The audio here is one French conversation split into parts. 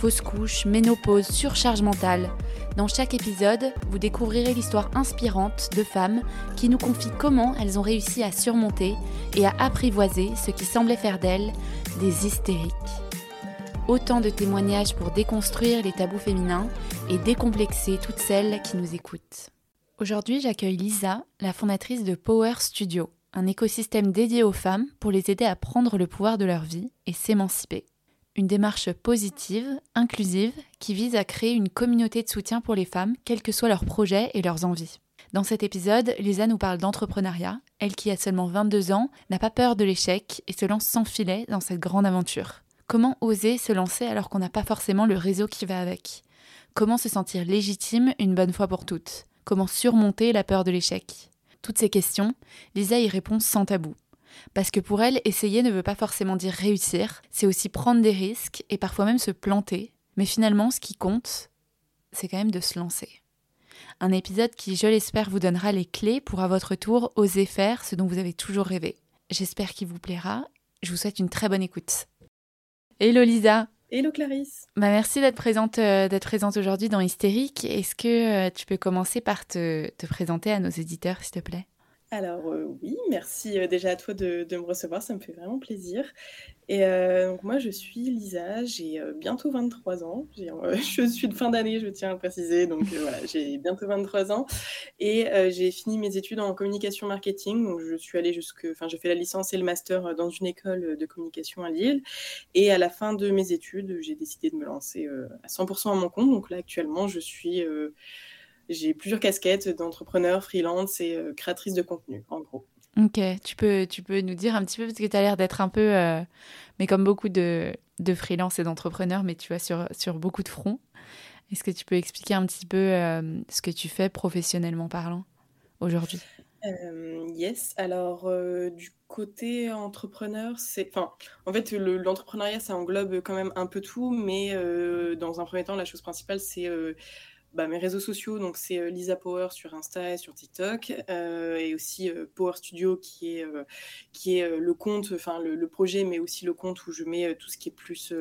fausse couche, ménopause, surcharge mentale. Dans chaque épisode, vous découvrirez l'histoire inspirante de femmes qui nous confient comment elles ont réussi à surmonter et à apprivoiser ce qui semblait faire d'elles des hystériques. Autant de témoignages pour déconstruire les tabous féminins et décomplexer toutes celles qui nous écoutent. Aujourd'hui, j'accueille Lisa, la fondatrice de Power Studio, un écosystème dédié aux femmes pour les aider à prendre le pouvoir de leur vie et s'émanciper une démarche positive, inclusive, qui vise à créer une communauté de soutien pour les femmes, quels que soient leurs projets et leurs envies. Dans cet épisode, Lisa nous parle d'entrepreneuriat. Elle qui a seulement 22 ans n'a pas peur de l'échec et se lance sans filet dans cette grande aventure. Comment oser se lancer alors qu'on n'a pas forcément le réseau qui va avec? Comment se sentir légitime une bonne fois pour toutes? Comment surmonter la peur de l'échec? Toutes ces questions, Lisa y répond sans tabou. Parce que pour elle, essayer ne veut pas forcément dire réussir, c'est aussi prendre des risques et parfois même se planter. Mais finalement, ce qui compte, c'est quand même de se lancer. Un épisode qui, je l'espère, vous donnera les clés pour à votre tour oser faire ce dont vous avez toujours rêvé. J'espère qu'il vous plaira. Je vous souhaite une très bonne écoute. Hello Lisa Hello Clarisse bah Merci d'être présente, euh, d'être présente aujourd'hui dans Hystérique. Est-ce que euh, tu peux commencer par te, te présenter à nos éditeurs, s'il te plaît? Alors euh, oui, merci euh, déjà à toi de, me recevoir, ça me fait vraiment plaisir. Et euh, donc moi je suis Lisa, j'ai bientôt 23 ans, je suis de fin d'année, je tiens à préciser, donc voilà, j'ai bientôt 23 ans. Et j'ai fini mes études en communication marketing, donc je suis allée jusque, enfin j'ai fait la licence et le master dans une école de communication à Lille. Et à la fin de mes études j'ai décidé de me lancer à 100% à mon compte, donc là actuellement je suis j'ai plusieurs casquettes d'entrepreneur, freelance et euh, créatrice de contenu, en gros. Ok, tu peux, tu peux nous dire un petit peu, parce que tu as l'air d'être un peu, euh, mais comme beaucoup de, de freelance et d'entrepreneurs, mais tu vois, sur, sur beaucoup de fronts. Est-ce que tu peux expliquer un petit peu euh, ce que tu fais professionnellement parlant aujourd'hui? Yes, alors du côté entrepreneur, c'est. Enfin, en fait, l'entrepreneuriat, ça englobe quand même un peu tout, mais dans un premier temps, la chose principale, c'est bah, mes réseaux sociaux, donc c'est euh, Lisa Power sur Insta et sur TikTok, euh, et aussi euh, Power Studio qui est, qui est le compte, enfin le, projet, mais aussi le compte où je mets tout ce qui est plus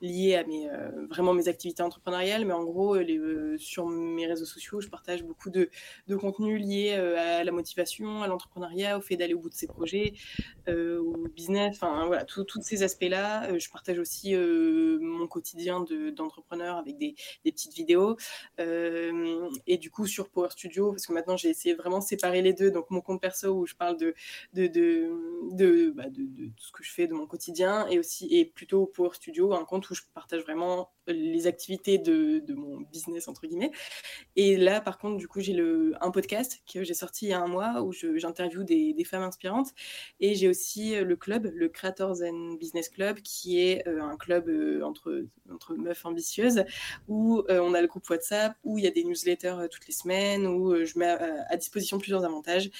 lié à mes, vraiment mes activités entrepreneuriales. Mais en gros, sur mes réseaux sociaux, je partage beaucoup de, de contenu lié à la motivation, à l'entrepreneuriat, au fait d'aller au bout de ses projets, au business, enfin voilà, tous ces aspects-là. je partage aussi mon quotidien d'entrepreneur avec des, des, petites vidéos. Euh, et du coup, sur Power Studio, parce que maintenant j'ai essayé de vraiment séparer les deux, donc mon compte perso où je parle bah, de, de, tout ce que je fais de mon quotidien, et aussi, et plutôt Power Studio, un compte où je partage vraiment les activités de, mon business, entre guillemets. Et là, par contre, du coup, j'ai un podcast que j'ai sorti il y a un mois où j'interviewe des, des, femmes inspirantes. Et j'ai aussi euh, le club, le Creators and Business Club, qui est euh, un club entre, entre meufs ambitieuses, où on a le groupe WhatsApp, où il y a des newsletters euh, toutes les semaines, où euh, je mets à, disposition plusieurs avantages.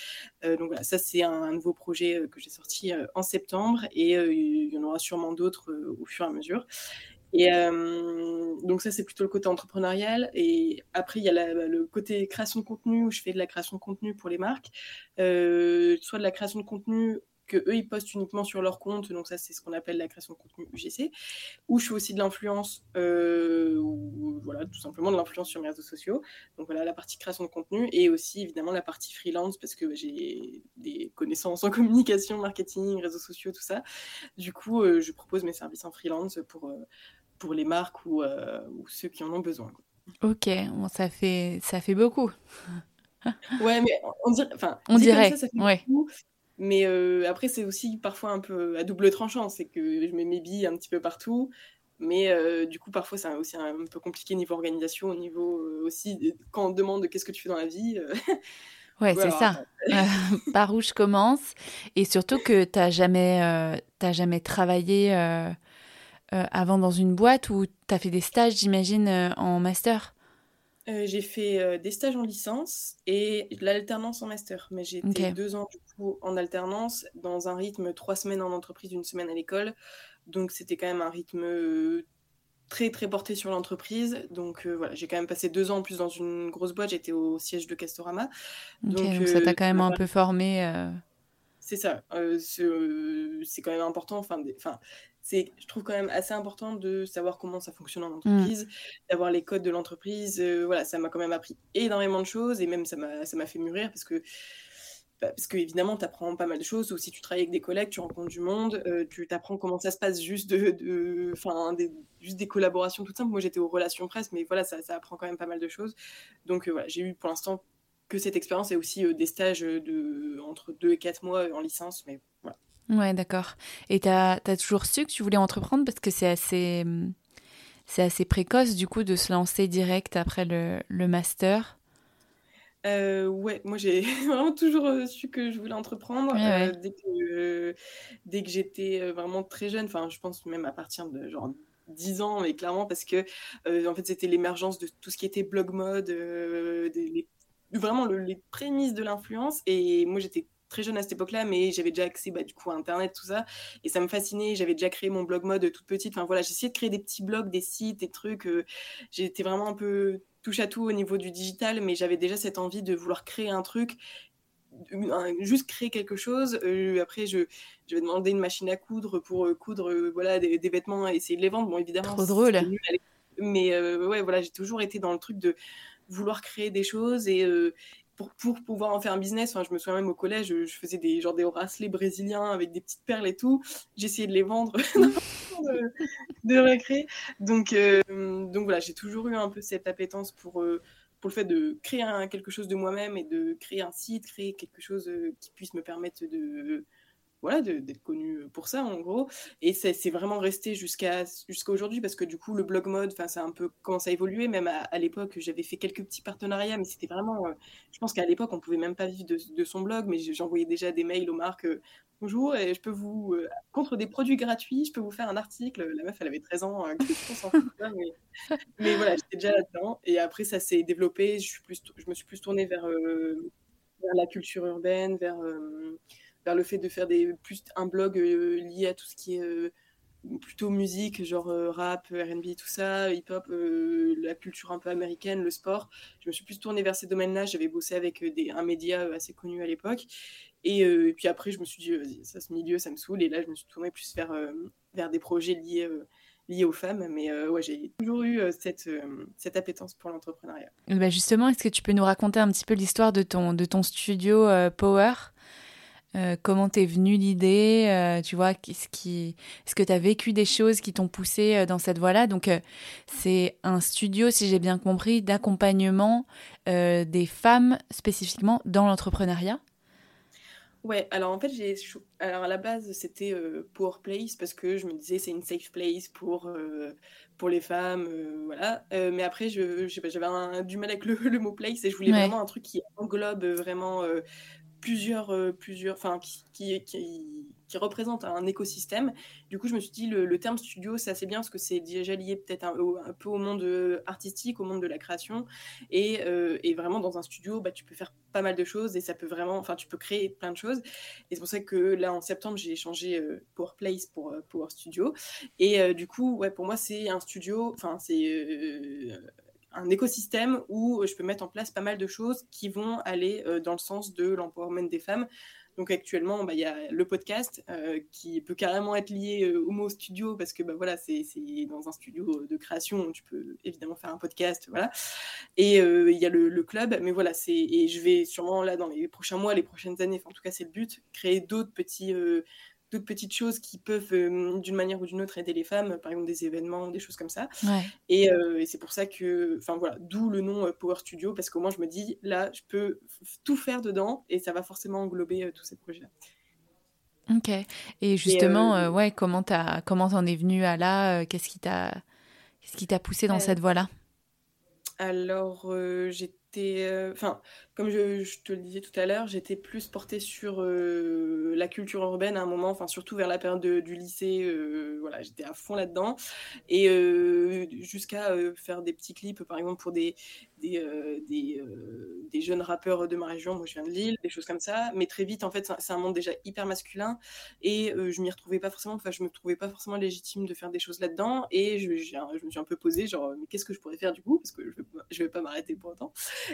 Euh, donc voilà, ça c'est un, nouveau projet que j'ai sorti en septembre et il y en aura sûrement d'autres au fur et à mesure. Et donc ça, c'est plutôt le côté entrepreneurial. Et après, il y a le côté création de contenu, où je fais de la création de contenu pour les marques, soit de la création de contenu que eux ils postent uniquement sur leur compte, donc ça c'est ce qu'on appelle la création de contenu UGC, ou je fais aussi de l'influence, euh, voilà tout simplement de l'influence sur mes réseaux sociaux, donc voilà la partie création de contenu et aussi évidemment la partie freelance parce que j'ai des connaissances en communication, marketing, réseaux sociaux, tout ça. Du coup, euh, je propose mes services en freelance pour euh, pour les marques ou, ou, ceux qui en ont besoin. Ok, bon, ça fait ça fait beaucoup. ouais, mais on dirait, on dirait, ça, fait ouais. beaucoup, mais euh, après, c'est aussi parfois un peu à double tranchant. C'est que je mets mes billes un petit peu partout. Mais euh, du coup, parfois, c'est aussi un, peu compliqué niveau organisation, au niveau euh, aussi, quand on demande qu'est-ce que tu fais dans la vie. ouais, c'est ça. par où je commence. Et surtout que tu n'as jamais, jamais travaillé avant dans une boîte où tu as fait des stages, j'imagine, en master. j'ai fait des stages en licence et l'alternance en master. Mais j'ai été deux ans du coup en alternance dans un rythme trois semaines en entreprise, une semaine à l'école. Donc c'était quand même un rythme très très porté sur l'entreprise. Donc voilà, j'ai quand même passé deux ans en plus dans une grosse boîte. J'étais au siège de Castorama. donc, ça t'a quand même un peu formé. C'est ça. c'est quand même important. Enfin, enfin c'est, je trouve quand même assez important de savoir comment ça fonctionne en mmh. entreprise, d'avoir les codes de l'entreprise. voilà, ça m'a quand même appris énormément de choses et même ça m'a, ça m'a fait mûrir parce que, bah, parce que évidemment, tu apprends pas mal de choses. Aussi, tu travailles avec des collègues, tu rencontres du monde, tu apprends comment ça se passe juste de, de des, juste des collaborations toutes simples. Moi, j'étais aux relations presse, mais voilà, ça, ça apprend quand même pas mal de choses. Donc voilà, j'ai eu pour l'instant que cette expérience et aussi des stages de entre deux et quatre mois en licence, mais. Ouais, d'accord. Et tu as, toujours su que tu voulais entreprendre parce que c'est assez, c'est assez précoce du coup de se lancer direct après le, le master? Euh, ouais, moi j'ai vraiment toujours euh, su que je voulais entreprendre euh, dès que, dès que j'étais vraiment très jeune, enfin je pense même à partir de genre 10 ans, mais clairement parce que en fait c'était l'émergence de tout ce qui était blog mode, vraiment les prémices de l'influence. Et moi j'étais très jeune à cette époque-là, mais j'avais déjà accès bah, du coup à Internet, tout ça, et ça me fascinait. J'avais déjà créé mon blog mode toute petite. Enfin voilà, j'essayais de créer des petits blogs, des sites, des trucs. Euh, j'étais vraiment un peu touche à tout au niveau du digital, mais j'avais déjà cette envie de vouloir créer un truc juste créer quelque chose. Euh, après, je, je vais demander une machine à coudre pour euh, coudre voilà, des, vêtements et essayer de les vendre. Bon, évidemment, trop drôle. mais ouais, voilà, j'ai toujours été dans le truc de vouloir créer des choses et, pour, pouvoir en faire un business. Je me souviens même au collège, je, faisais des genre des bracelets brésiliens avec des petites perles et tout. J'essayais de les vendre de, de. Donc, euh, donc voilà, j'ai toujours eu un peu cette appétence pour, euh, pour le fait de créer quelque chose de moi-même et de créer un site, créer quelque chose euh, qui puisse me permettre de voilà, d'être connu pour ça, en gros. Et c'est vraiment resté jusqu'à aujourd'hui, parce que du coup, le blog mode, ça a un peu commencé à évoluer. Même à, l'époque, j'avais fait quelques petits partenariats, mais c'était vraiment. Euh, je pense qu'à l'époque, on pouvait même pas vivre de, son blog, mais j'envoyais déjà des mails aux marques. Euh, Bonjour, et je peux vous. Euh, contre des produits gratuits, je peux vous faire un article. La meuf, elle avait 13 ans, mais, mais, voilà, j'étais déjà là-dedans. Et après, ça s'est développé. Je, suis plus, je me suis plus tournée vers, vers la culture urbaine, vers vers le fait de faire des, plus un blog euh, lié à tout ce qui est euh, plutôt musique, genre euh, rap, RB, tout ça, hip-hop, la culture un peu américaine, le sport. Je me suis plus tournée vers ces domaines-là. J'avais bossé avec des, un média assez connu à l'époque. Et, puis après, je me suis dit, ça, ce milieu, ça me saoule. Et là, je me suis tournée plus vers, vers des projets liés liés aux femmes. Mais ouais, j'ai toujours eu cette, cette appétence pour l'entrepreneuriat. Bah justement, est-ce que tu peux nous raconter un petit peu l'histoire de ton, de ton studio Power? Euh, comment t'es venue l'idée euh, Tu vois, qu'est-ce qui, est-ce que tu as vécu des choses qui t'ont poussé euh, dans cette voie-là? Donc, c'est un studio, si j'ai bien compris, d'accompagnement des femmes spécifiquement dans l'entrepreneuriat. Ouais, alors en fait, j'ai, alors à la base, c'était Power Place parce que je me disais c'est une safe place pour pour les femmes, voilà. mais après, je, j'avais du mal avec le, mot place et je voulais vraiment un truc qui englobe vraiment plusieurs, euh, plusieurs, enfin, qui, qui, représente un écosystème. Du coup, je me suis dit, le, terme studio, c'est assez bien parce que c'est déjà lié peut-être un, peu au monde euh, artistique, au monde de la création. Et, euh, et, vraiment, dans un studio, bah, tu peux faire pas mal de choses et ça peut vraiment, enfin, tu peux créer plein de choses. Et c'est pour ça que là, en septembre, j'ai changé Power Place pour Power Studio. Et du coup, ouais, pour moi, c'est un studio, enfin, c'est un écosystème où je peux mettre en place pas mal de choses qui vont aller euh, dans le sens de l'empowerment des femmes. Donc actuellement, bah, il y a le podcast euh, qui peut carrément être lié euh, au mot studio parce que bah, voilà, c'est dans un studio de création, tu peux évidemment faire un podcast, voilà. Et il y a le, le, club, mais voilà, c'est et je vais sûrement là dans les prochains mois, les prochaines années, en tout cas c'est le but, créer d'autres petits d'autres petites choses qui peuvent, euh, d'une manière ou d'une autre, aider les femmes, par exemple des événements, des choses comme ça. Euh, et, c'est pour ça que, enfin voilà, d'où le nom euh, Power Studio, parce qu'au moins je me dis, là, je peux tout faire dedans et ça va forcément englober tous ces projets-là. Ok. Et justement, ouais, comment t'as, comment t'en es venu à là Qu'est-ce qui t'a, qu'est-ce qui t'a poussé dans cette voie-là? Alors, j'ai j'étais, enfin, comme je, te le disais tout à l'heure, j'étais plus portée sur la culture urbaine à un moment, enfin surtout vers la période du lycée, voilà, j'étais à fond là-dedans, et jusqu'à faire des petits clips, par exemple pour des des, des, des, jeunes rappeurs de ma région, moi je viens de Lille, des choses comme ça, mais très vite en fait c'est un monde déjà hyper masculin. Et je m'y retrouvais pas forcément, enfin je me trouvais pas forcément légitime de faire des choses là-dedans. Et je, je, me suis un peu posée genre mais qu'est-ce que je pourrais faire du coup? Parce que je vais, je vais pas m'arrêter pour autant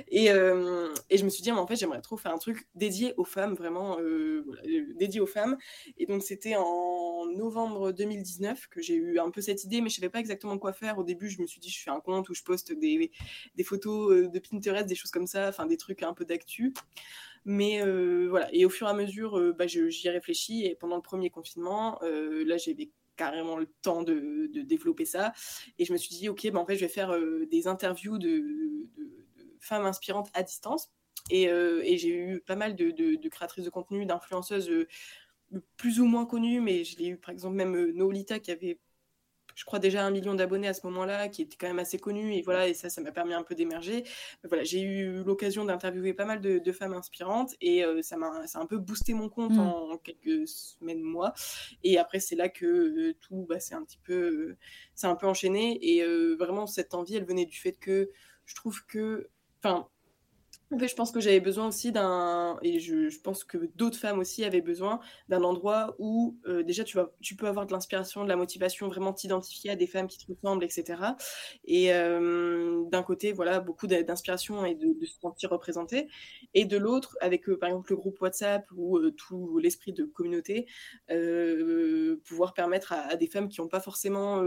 et, euh, et, je me suis dit, mais en fait, j'aimerais trop faire un truc dédié aux femmes, vraiment euh, euh, dédié aux femmes. Et donc, c'était en novembre 2019 que j'ai eu un peu cette idée, mais je savais pas exactement quoi faire. Au début, je me suis dit, je fais un compte où je poste des, photos de Pinterest, des choses comme ça, enfin des trucs un peu d'actu. Mais voilà, et au fur et à mesure, bah, j'y ai réfléchi. Et pendant le premier confinement, là, j'avais carrément le temps de, de, développer ça. Et je me suis dit, ok, bah, en fait, je vais faire des interviews de, femmes inspirantes à distance. Et, euh, et j'ai eu pas mal de, de, créatrices de contenu, d'influenceuses euh, plus ou moins connues, mais je l'ai eu par exemple même euh, Nolita qui avait, je crois, déjà un million d'abonnés à ce moment-là, qui était quand même assez connue, et voilà, et ça, ça m'a permis un peu d'émerger. Voilà, j'ai eu l'occasion d'interviewer pas mal de, femmes inspirantes, et ça m'a ça a un peu boosté mon compte mm. en, quelques semaines, mois. Et après, c'est là que tout, bah, c'est un petit peu, c'est un peu enchaîné, et vraiment, cette envie, elle venait du fait que je trouve que Enfin, en fait, je pense que j'avais besoin aussi d'un, et je, pense que d'autres femmes aussi avaient besoin d'un endroit où euh, déjà tu, vas, tu peux avoir de l'inspiration, de la motivation, vraiment t'identifier à des femmes qui te ressemblent, etc. Et euh, d'un côté, voilà, beaucoup d'inspiration et de, se sentir représenté. Et de l'autre, avec euh, par exemple le groupe WhatsApp ou tout l'esprit de communauté, pouvoir permettre à, à, des femmes qui n'ont pas forcément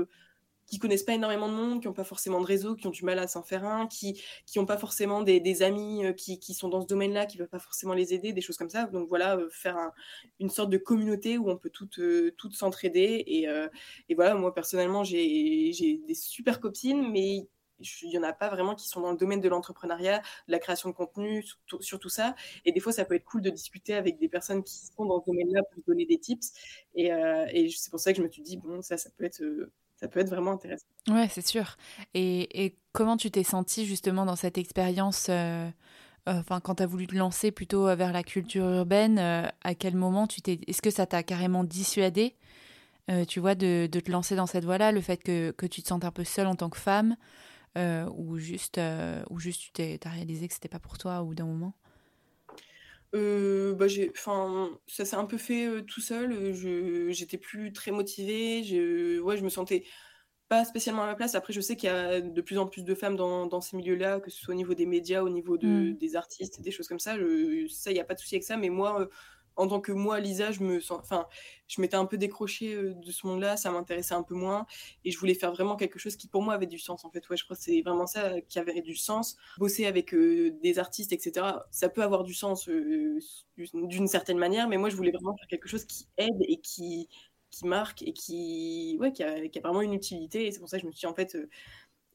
qui connaissent pas énormément de monde, qui n'ont pas forcément de réseau, qui ont du mal à s'en faire un, qui n'ont pas forcément des, amis euh, qui, qui, sont dans ce domaine-là, qui ne peuvent pas forcément les aider, des choses comme ça. Donc voilà, euh, faire une sorte de communauté où on peut toutes, euh, toutes s'entraider. Et, et, voilà, moi personnellement, j'ai des super copines, mais il n'y en a pas vraiment qui sont dans le domaine de l'entrepreneuriat, de la création de contenu, sur tout, ça. Et des fois, ça peut être cool de discuter avec des personnes qui sont dans ce domaine-là pour donner des tips. Et, et c'est pour ça que je me suis dit, bon, ça, ça peut être ça peut être vraiment intéressant. Ouais, c'est sûr. Et, et, comment tu t'es sentie justement dans cette expérience euh, euh, Enfin, quand tu as voulu te lancer plutôt vers la culture urbaine, euh, à quel moment tu t'es. Est-ce que ça t'a carrément dissuadé, tu vois, de, de, te lancer dans cette voie-là Le fait que, que, tu te sentes un peu seule en tant que femme Ou juste, ou juste tu t'es, as réalisé que c'était pas pour toi au bout d'un moment? Euh, bah j'ai, enfin, ça s'est un peu fait tout seul. Je, j'étais plus très motivée. Je, ouais, je me sentais pas spécialement à ma place. Après, je sais qu'il y a de plus en plus de femmes dans, dans ces milieux-là, que ce soit au niveau des médias, au niveau de, mmh. des artistes, des choses comme ça. Je, ça, il n'y a pas de souci avec ça. Mais moi, en tant que moi, Lisa, je me sens, enfin, je m'étais un peu décrochée euh, de ce monde-là, ça m'intéressait un peu moins, et je voulais faire vraiment quelque chose qui pour moi avait du sens. En fait, ouais, je crois que c'est vraiment ça qui avait du sens. Bosser avec euh, des artistes, etc. Ça peut avoir du sens euh, d'une certaine manière, mais moi, je voulais vraiment faire quelque chose qui aide et qui qui marque et qui, ouais, qui a, vraiment une utilité. Et c'est pour ça que je me suis en fait,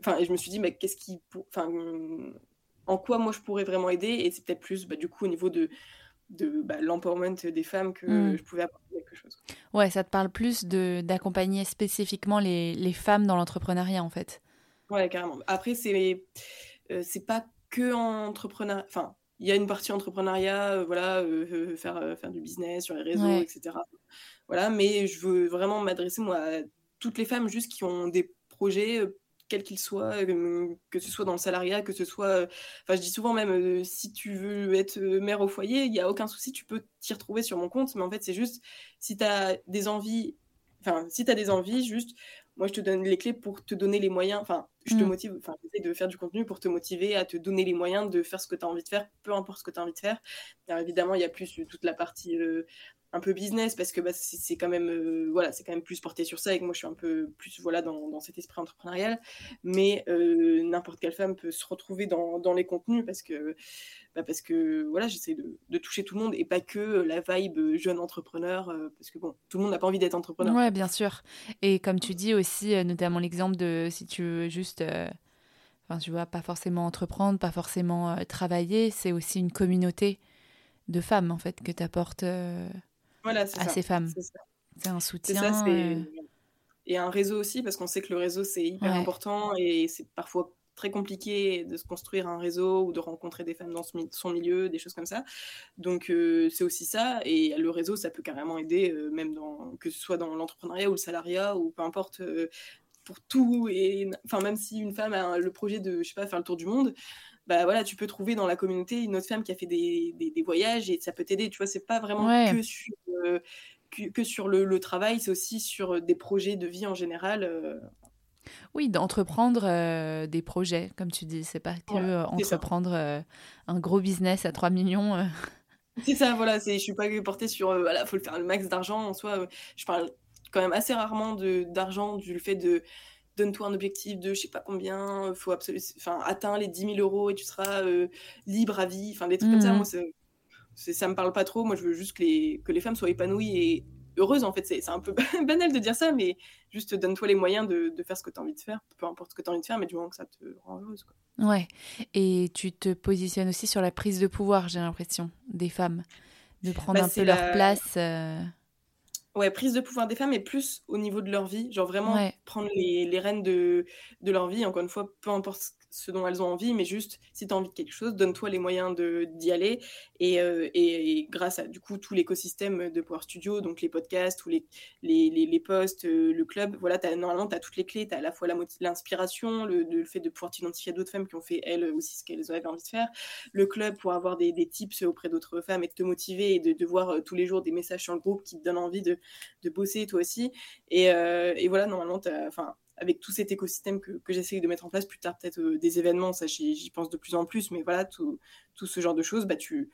enfin, je me suis dit, mais qu'est-ce qui, en quoi moi je pourrais vraiment aider Et c'est peut-être plus, bah, du coup, au niveau de de bah, l'empowerment des femmes que mm. je pouvais apporter quelque chose. Ouais, ça te parle plus de d'accompagner spécifiquement les, les, femmes dans l'entrepreneuriat en fait. Ouais, carrément. Après, c'est euh, c'est pas que entrepreneuriat. Enfin, il y a une partie entrepreneuriat, euh, voilà, euh, faire faire du business sur les réseaux, etc. Voilà, mais je veux vraiment m'adresser moi à toutes les femmes juste qui ont des projets quel qu'il soit, euh, que ce soit dans le salariat, que ce soit. Euh, enfin, je dis souvent même, euh, si tu veux être mère au foyer, il n'y a aucun souci, tu peux t'y retrouver sur mon compte. Mais en fait, c'est juste, si tu as des envies, enfin, si tu as des envies, juste, moi, je te donne les clés pour te donner les moyens. Enfin, je te mmh. motive, enfin, j'essaie de faire du contenu pour te motiver à te donner les moyens de faire ce que tu as envie de faire, peu importe ce que tu as envie de faire. Alors, évidemment, il y a plus toute la partie un peu business parce que bah, c'est quand même euh, voilà c'est quand même plus porté sur ça et que moi je suis un peu plus voilà dans, dans cet esprit entrepreneurial. Mais euh, n'importe quelle femme peut se retrouver dans, dans les contenus parce que bah, parce que voilà j'essaie de, de, toucher tout le monde et pas que la vibe jeune entrepreneur euh, parce que bon tout le monde n'a pas envie d'être entrepreneur. Ouais bien sûr. Et comme tu dis aussi notamment l'exemple de si tu veux juste enfin tu vois pas forcément entreprendre pas forcément travailler c'est aussi une communauté de femmes en fait que tu apportes voilà, à ces femmes. C'est un soutien. Ça, euh, Et un réseau aussi, parce qu'on sait que le réseau, c'est hyper important et c'est parfois très compliqué de se construire un réseau ou de rencontrer des femmes dans son milieu, des choses comme ça. Donc c'est aussi ça. Et le réseau, ça peut carrément aider, même dans, que ce soit dans l'entrepreneuriat ou le salariat ou peu importe pour tout. Et enfin, même si une femme a le projet de, je sais pas, faire le tour du monde, bah voilà, tu peux trouver dans la communauté une autre femme qui a fait des, des, voyages et ça peut t'aider. Tu vois, c'est pas vraiment que sur, euh, que, sur le, travail, c'est aussi sur des projets de vie en général. Euh. Oui, d'entreprendre euh, des projets, comme tu dis. C'est pas que entreprendre un gros business à 3 millions. C'est ça, voilà. Je suis pas portée sur, voilà, faut le faire le max d'argent en soi. Je parle quand même assez rarement d'argent, du fait de donne-toi un objectif de je sais pas combien, faut absolument, enfin, atteins les 10 000 euros et tu seras euh, libre à vie, enfin, des trucs comme ça. Mmh. Moi, ça me parle pas trop. Moi, je veux juste que les, que les femmes soient épanouies et heureuses. En fait, c'est un peu banal de dire ça, mais juste donne-toi les moyens de, de, faire ce que tu as envie de faire, peu importe ce que tu as envie de faire, mais du moment que ça te rend heureuse. Quoi. Ouais. Et tu te positionnes aussi sur la prise de pouvoir, j'ai l'impression, des femmes, de prendre bah, un peu leur place. Euh, Ouais, prise de pouvoir des femmes et plus au niveau de leur vie, genre vraiment prendre les, les rênes de, de leur vie, encore une fois, peu importe ce dont elles ont envie, mais juste si tu as envie de quelque chose, donne-toi les moyens d'y aller. Euh, et, et, grâce à du coup tout l'écosystème de Power Studio, donc les podcasts, les, les, les, posts, euh, le club, voilà, normalement tu as toutes les clés, tu as à la fois l'inspiration, le, le, fait de pouvoir t'identifier à d'autres femmes qui ont fait elles aussi ce qu'elles avaient envie de faire, le club pour avoir des, des tips auprès d'autres femmes et de te motiver et de, de voir euh, tous les jours des messages sur le groupe qui te donnent envie de, de bosser toi aussi. Et, et voilà, normalement, enfin avec tout cet écosystème que, que j'essaye de mettre en place, plus tard peut-être euh, des événements, ça j'y pense de plus en plus, mais voilà, tout, tout ce genre de choses, bah, tu,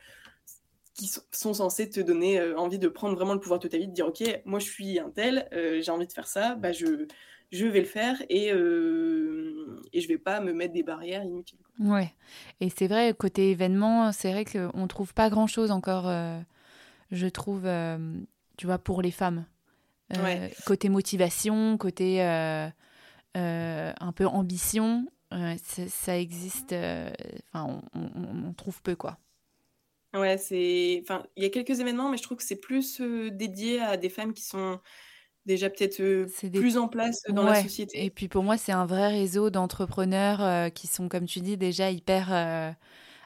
qui sont censés te donner euh, envie de prendre vraiment le pouvoir de ta vie, de dire ok, moi je suis un tel, euh, j'ai envie de faire ça, bah, je, je vais le faire et, et je vais pas me mettre des barrières inutiles. Ouais, et c'est vrai, côté événement, c'est vrai qu'on trouve pas grand chose encore, je trouve, tu vois, pour les femmes. Côté motivation, côté euh, un peu ambition, euh, ça existe. Euh, enfin, on, trouve peu quoi. Ouais, c'est. Enfin, il y a quelques événements, mais je trouve que c'est plus dédié à des femmes qui sont déjà peut-être plus en place dans la société. Et puis pour moi, c'est un vrai réseau d'entrepreneurs qui sont, comme tu dis, déjà hyper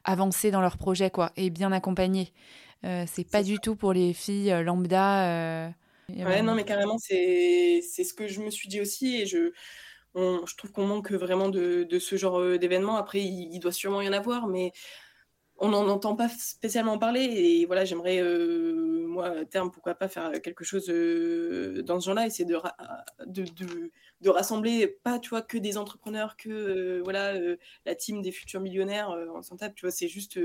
avancés dans leurs projets, quoi, et bien accompagnés. c'est pas du tout pour les filles lambda. ouais, non, mais carrément, c'est ce que je me suis dit aussi, et je je trouve qu'on manque vraiment de, ce genre euh, d'événements. Après, il, doit sûrement y en avoir, mais on n'en entend pas spécialement parler. Et voilà, j'aimerais, euh, moi, à terme, pourquoi pas faire quelque chose euh, dans ce genre-là, essayer de, de, rassembler, pas, tu vois, que des entrepreneurs, que, voilà, la team des futurs millionnaires, en s'en tape, tu vois, c'est juste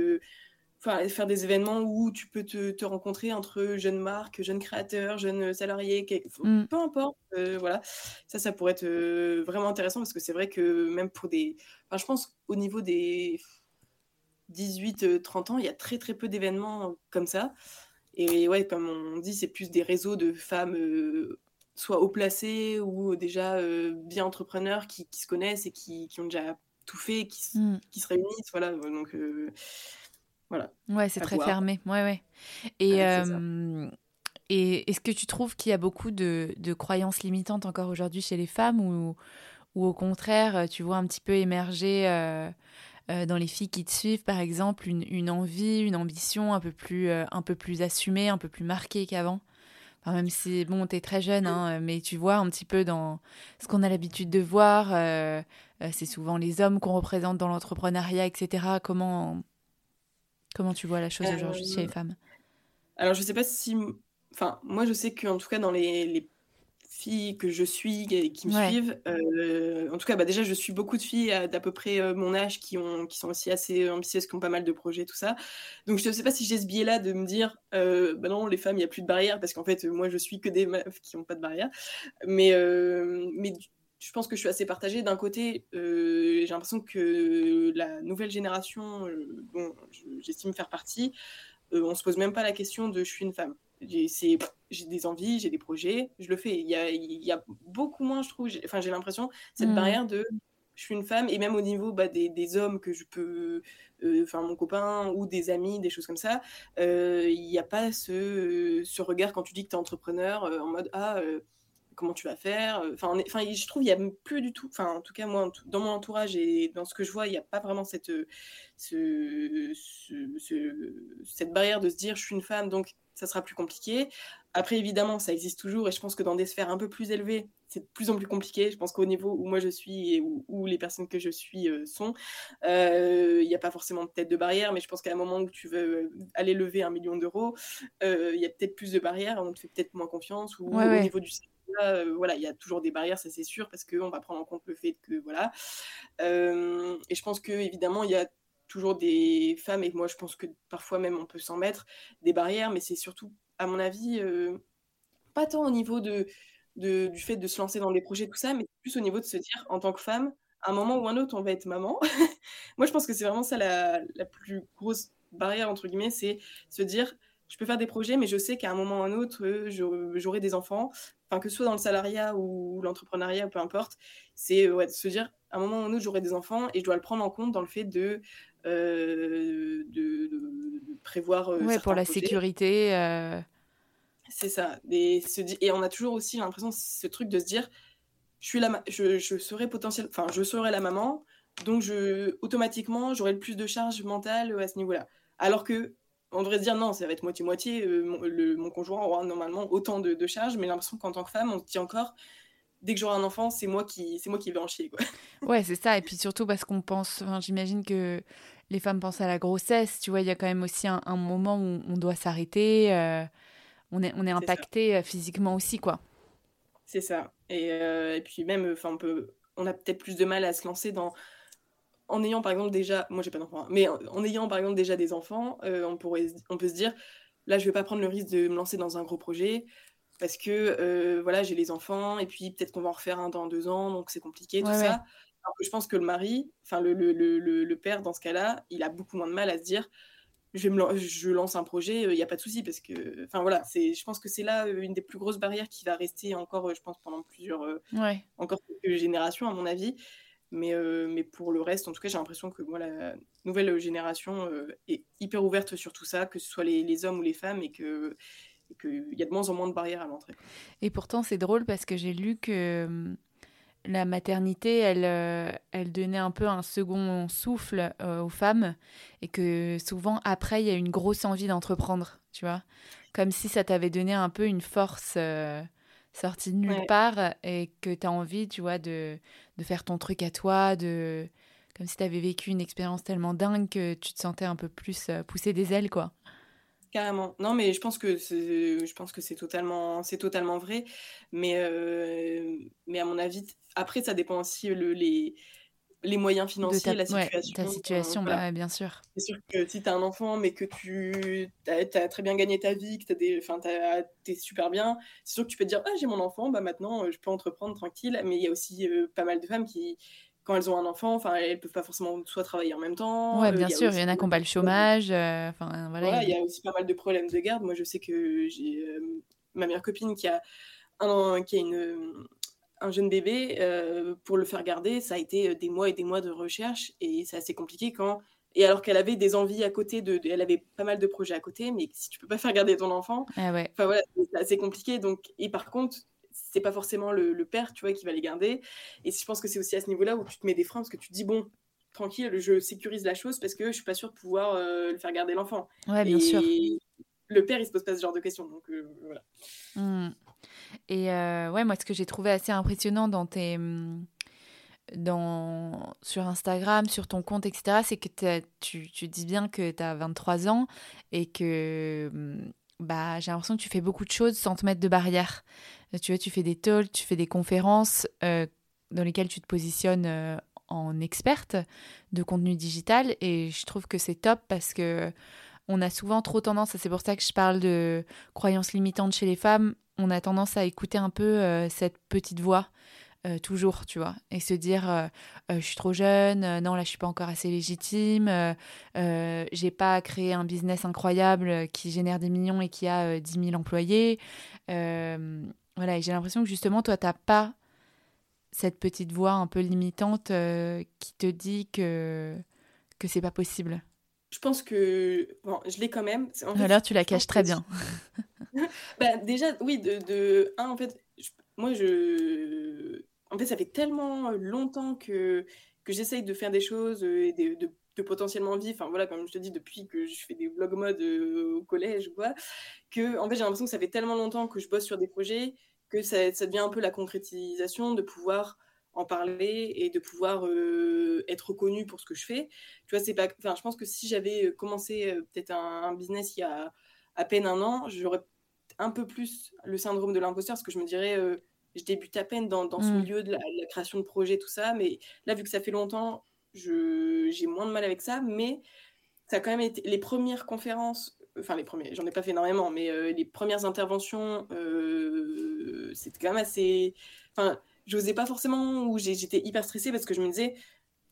faire des événements où tu peux te, rencontrer entre jeunes marques, jeunes créateurs, jeunes salariés, mm. peu importe. Euh, voilà, ça, ça pourrait être euh, vraiment intéressant parce que c'est vrai que même pour des. Enfin, je pense au niveau des 18-30 ans, il y a très très peu d'événements comme ça. Et ouais, comme on dit, c'est plus des réseaux de femmes. Euh, soit haut placées ou déjà bien entrepreneurs qui, se connaissent et qui, ont déjà tout fait, qui, mm. qui se réunissent. Voilà, donc voilà. Ouais, c'est très fermé. Ouais, ouais. Et, euh, et est-ce que tu trouves qu'il y a beaucoup de, de croyances limitantes encore aujourd'hui chez les femmes ou, ou au contraire, tu vois un petit peu émerger euh, euh, dans les filles qui te suivent, par exemple, une, une envie, une ambition un peu plus, un peu plus assumée, un peu plus marquée qu'avant? Enfin, même si, bon, tu es très jeune, hein, mais tu vois un petit peu dans ce qu'on a l'habitude de voir, c'est souvent les hommes qu'on représente dans l'entrepreneuriat, etc. Comment, Comment tu vois la chose aujourd'hui chez les euh, femmes? Alors, je sais pas si. Enfin, moi, je sais qu'en tout cas, dans les, filles que je suis et qui me suivent, euh, en tout cas, bah, déjà, je suis beaucoup de filles d'à peu près euh, mon âge qui, ont, qui sont aussi assez ambitieuses, qui ont pas mal de projets, tout ça. Donc, je ne sais pas si j'ai ce biais-là de me dire, bah non, les femmes, il n'y a plus de barrières, parce qu'en fait, moi, je suis que des meufs qui n'ont pas de barrières. Mais, mais je pense que je suis assez partagée. D'un côté, euh, j'ai l'impression que la nouvelle génération euh, dont j'estime faire partie, euh, on se pose même pas la question de je suis une femme. J'ai des envies, j'ai des projets, je le fais. Il y a, il y a beaucoup moins, je trouve, enfin j'ai l'impression, cette mmh. barrière de je suis une femme, et même au niveau bah, des, des, hommes que je peux, enfin mon copain ou des amis, des choses comme ça, il n'y a pas ce, ce regard quand tu dis que tu es entrepreneur en mode ah comment tu vas faire. Enfin, enfin, je trouve il y a plus du tout. Enfin, en tout cas moi, dans mon entourage et dans ce que je vois, il n'y a pas vraiment cette ce, cette barrière de se dire je suis une femme, donc ça sera plus compliqué. Après, évidemment, ça existe toujours et je pense que dans des sphères un peu plus élevées, c'est de plus en plus compliqué. Je pense qu'au niveau où moi je suis et où, les personnes que je suis euh, sont, euh, il n'y a pas forcément peut-être de barrière, mais je pense qu'à un moment où tu veux aller lever un million d'euros, euh, il y a peut-être plus de barrières, on te fait peut-être moins confiance ou au niveau du voilà, il y a toujours des barrières, ça c'est sûr, parce qu'on va prendre en compte le fait que voilà. et je pense que évidemment, il y a toujours des femmes, et moi je pense que parfois même on peut s'en mettre, des barrières, mais c'est surtout, à mon avis, euh, pas tant au niveau de, de, du fait de se lancer dans des projets, tout ça, mais plus au niveau de se dire, en tant que femme, à un moment ou un autre, on va être maman. moi je pense que c'est vraiment ça la, la, plus grosse barrière, entre guillemets, c'est se dire, je peux faire des projets, mais je sais qu'à un moment ou un autre, j'aurai des enfants, enfin que ce soit dans le salariat ou l'entrepreneuriat, peu importe, c'est ouais, de se dire, à un moment ou un autre, j'aurai des enfants et je dois le prendre en compte dans le fait de euh, de, prévoir. Euh, ouais, pour la sécurité. Euh. C'est ça. Et, et, on a toujours aussi l'impression, ce truc de se dire, je, suis la je, je serai potentiel, enfin, je serai la maman, donc je, automatiquement, j'aurai le plus de charge mentale à ce niveau-là. Alors que on devrait se dire non, ça va être moitié-moitié. mon, mon, conjoint aura normalement autant de, de charges, mais l'impression qu'en tant que femme, on se dit encore dès que j'aurai un enfant, c'est moi qui c'est moi qui vais en chier quoi. Ouais, c'est ça et puis surtout parce qu'on pense enfin, j'imagine que les femmes pensent à la grossesse, tu vois, il y a quand même aussi un, moment où on doit s'arrêter, euh, on est on est impacté euh, physiquement aussi quoi. C'est ça. Et, euh, et, puis même enfin on peut on a peut-être plus de mal à se lancer dans en ayant par exemple déjà moi j'ai pas d'enfant hein, mais en, ayant par exemple déjà des enfants, on pourrait on peut se dire là je vais pas prendre le risque de me lancer dans un gros projet parce que euh, voilà, j'ai les enfants, et puis peut-être qu'on va en refaire un dans deux ans, donc c'est compliqué, tout ça. Alors que je pense que le mari, enfin le, le, le, le, père dans ce cas-là, il a beaucoup moins de mal à se dire je, me, je lance un projet, il n'y a pas de souci, parce que, enfin voilà, c'est, je pense que c'est là euh, une des plus grosses barrières qui va rester encore, euh, je pense, pendant plusieurs, encore quelques générations, à mon avis. Mais, mais pour le reste, en tout cas, j'ai l'impression que moi, la nouvelle génération est hyper ouverte sur tout ça, que ce soit les, hommes ou les femmes, et que qu'il y a de moins en moins de barrières à l'entrée. Et pourtant, c'est drôle parce que j'ai lu que hum, la maternité, elle, euh, elle donnait un peu un second souffle euh, aux femmes et que souvent, après, il y a une grosse envie d'entreprendre, tu vois. Comme si ça t'avait donné un peu une force euh, sortie de nulle part et que tu as envie, tu vois, de, de faire ton truc à toi, de comme si tu avais vécu une expérience tellement dingue que tu te sentais un peu plus pousser des ailes, quoi. Carrément. Non, mais je pense que c'est, je pense que c'est totalement, c'est totalement vrai. Mais, euh, mais à mon avis, après, ça dépend aussi le, les, les moyens financiers, la situation. ta situation, bah, bien sûr. C'est sûr que si tu as un enfant, mais que tu as, très bien gagné ta vie, que tu es super bien, c'est sûr que tu peux te dire Ah, j'ai mon enfant, bah, maintenant je peux entreprendre tranquille. Mais il y a aussi euh, pas mal de femmes qui, quand elles ont un enfant, enfin, elles peuvent pas forcément soit travailler en même temps. Ouais, euh, bien sûr, il y en a qui n'ont pas le chômage. Euh, enfin, voilà. il y, a aussi pas mal de problèmes de garde. Moi, je sais que j'ai euh, ma meilleure copine qui a un, qui a une, un jeune bébé pour le faire garder. Ça a été des mois et des mois de recherche et c'est assez compliqué quand. Et alors qu'elle avait des envies à côté, de, elle avait pas mal de projets à côté, mais si tu peux pas faire garder ton enfant, ah ouais. voilà, c'est assez compliqué. Donc, et par contre, c'est pas forcément le, père, tu vois, qui va les garder. Et je pense que c'est aussi à ce niveau-là où tu te mets des freins parce que tu te dis, bon, tranquille, je sécurise la chose parce que je suis pas sûre de pouvoir euh, le faire garder l'enfant. Ouais, bien sûr. Le père, il se pose pas ce genre de questions. Donc euh, voilà. Hmm. Et euh, ouais, moi, ce que j'ai trouvé assez impressionnant dans tes. Hmm, dans, sur Instagram, sur ton compte, etc., c'est que tu, tu dis bien que tu as 23 ans et que hmm, bah, j'ai l'impression que tu fais beaucoup de choses sans te mettre de barrière. Euh, tu vois, tu fais des talks, tu fais des conférences euh, dans lesquelles tu te positionnes en experte de contenu digital et je trouve que c'est top parce que on a souvent trop tendance, c'est pour ça que je parle de croyances limitantes chez les femmes, on a tendance à écouter un peu cette petite voix euh, toujours, tu vois, et se dire euh, euh, je suis trop jeune, non là je suis pas encore assez légitime, j'ai pas créé un business incroyable qui génère des millions et qui a 10 000 employés. voilà, et j'ai l'impression que justement toi t'as pas cette petite voix un peu limitante qui te dit que que c'est pas possible. Je pense que bon, je l'ai quand même. En Alors tu la caches très bien. bah, déjà, oui, de, de un en fait, moi, je. En fait, ça fait tellement longtemps que, que j'essaye de faire des choses et de, de, potentiellement vivre. Enfin, voilà, comme je te dis, depuis que je fais des vlog mode au collège, quoi, que, en fait, j'ai l'impression que ça fait tellement longtemps que je bosse sur des projets que ça, ça devient un peu la concrétisation de pouvoir en parler et de pouvoir euh, être reconnu pour ce que je fais. Tu vois, c'est pas. Enfin, je pense que si j'avais commencé euh, peut-être un, business il y a à peine un an, j'aurais un peu plus le syndrome de l'imposteur parce que je me dirais, euh, je débute à peine dans, ce mm. milieu de la, création de projets, tout ça. Mais là, vu que ça fait longtemps, j'ai moins de mal avec ça. Mais ça a quand même été les premières conférences. Enfin, les premiers, j'en ai pas fait énormément, mais les premières interventions, c'était quand même assez. Enfin, j'osais pas forcément, ou j'étais hyper stressée parce que je me disais,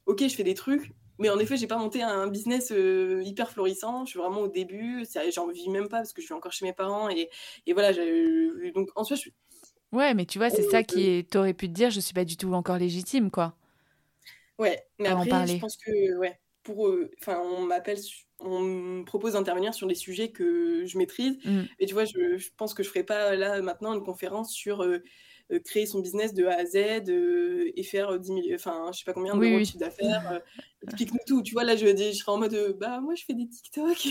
ok, je fais des trucs, mais en effet, j'ai pas monté un business euh, hyper florissant. Je suis vraiment au début. J'en vis même pas parce que je suis encore chez mes parents. Et, et voilà, donc en soi, je suis. Ouais, mais tu vois, c'est ça qui est. T'aurais pu te dire, je suis pas du tout encore légitime, quoi. Ouais, mais après, je pense que, ouais, pour. Enfin, on m'appelle, on me propose d'intervenir sur des sujets que je maîtrise. Mm. Et tu vois, je, je, pense que je ferai pas là maintenant une conférence sur. Euh, euh, créer son business de A à Z euh, et faire 10 000, enfin, je sais pas combien de oui, chiffre d'affaires. Euh, explique-nous tout. Tu vois, là, je, je serai en mode, bah, moi, je fais des TikTok.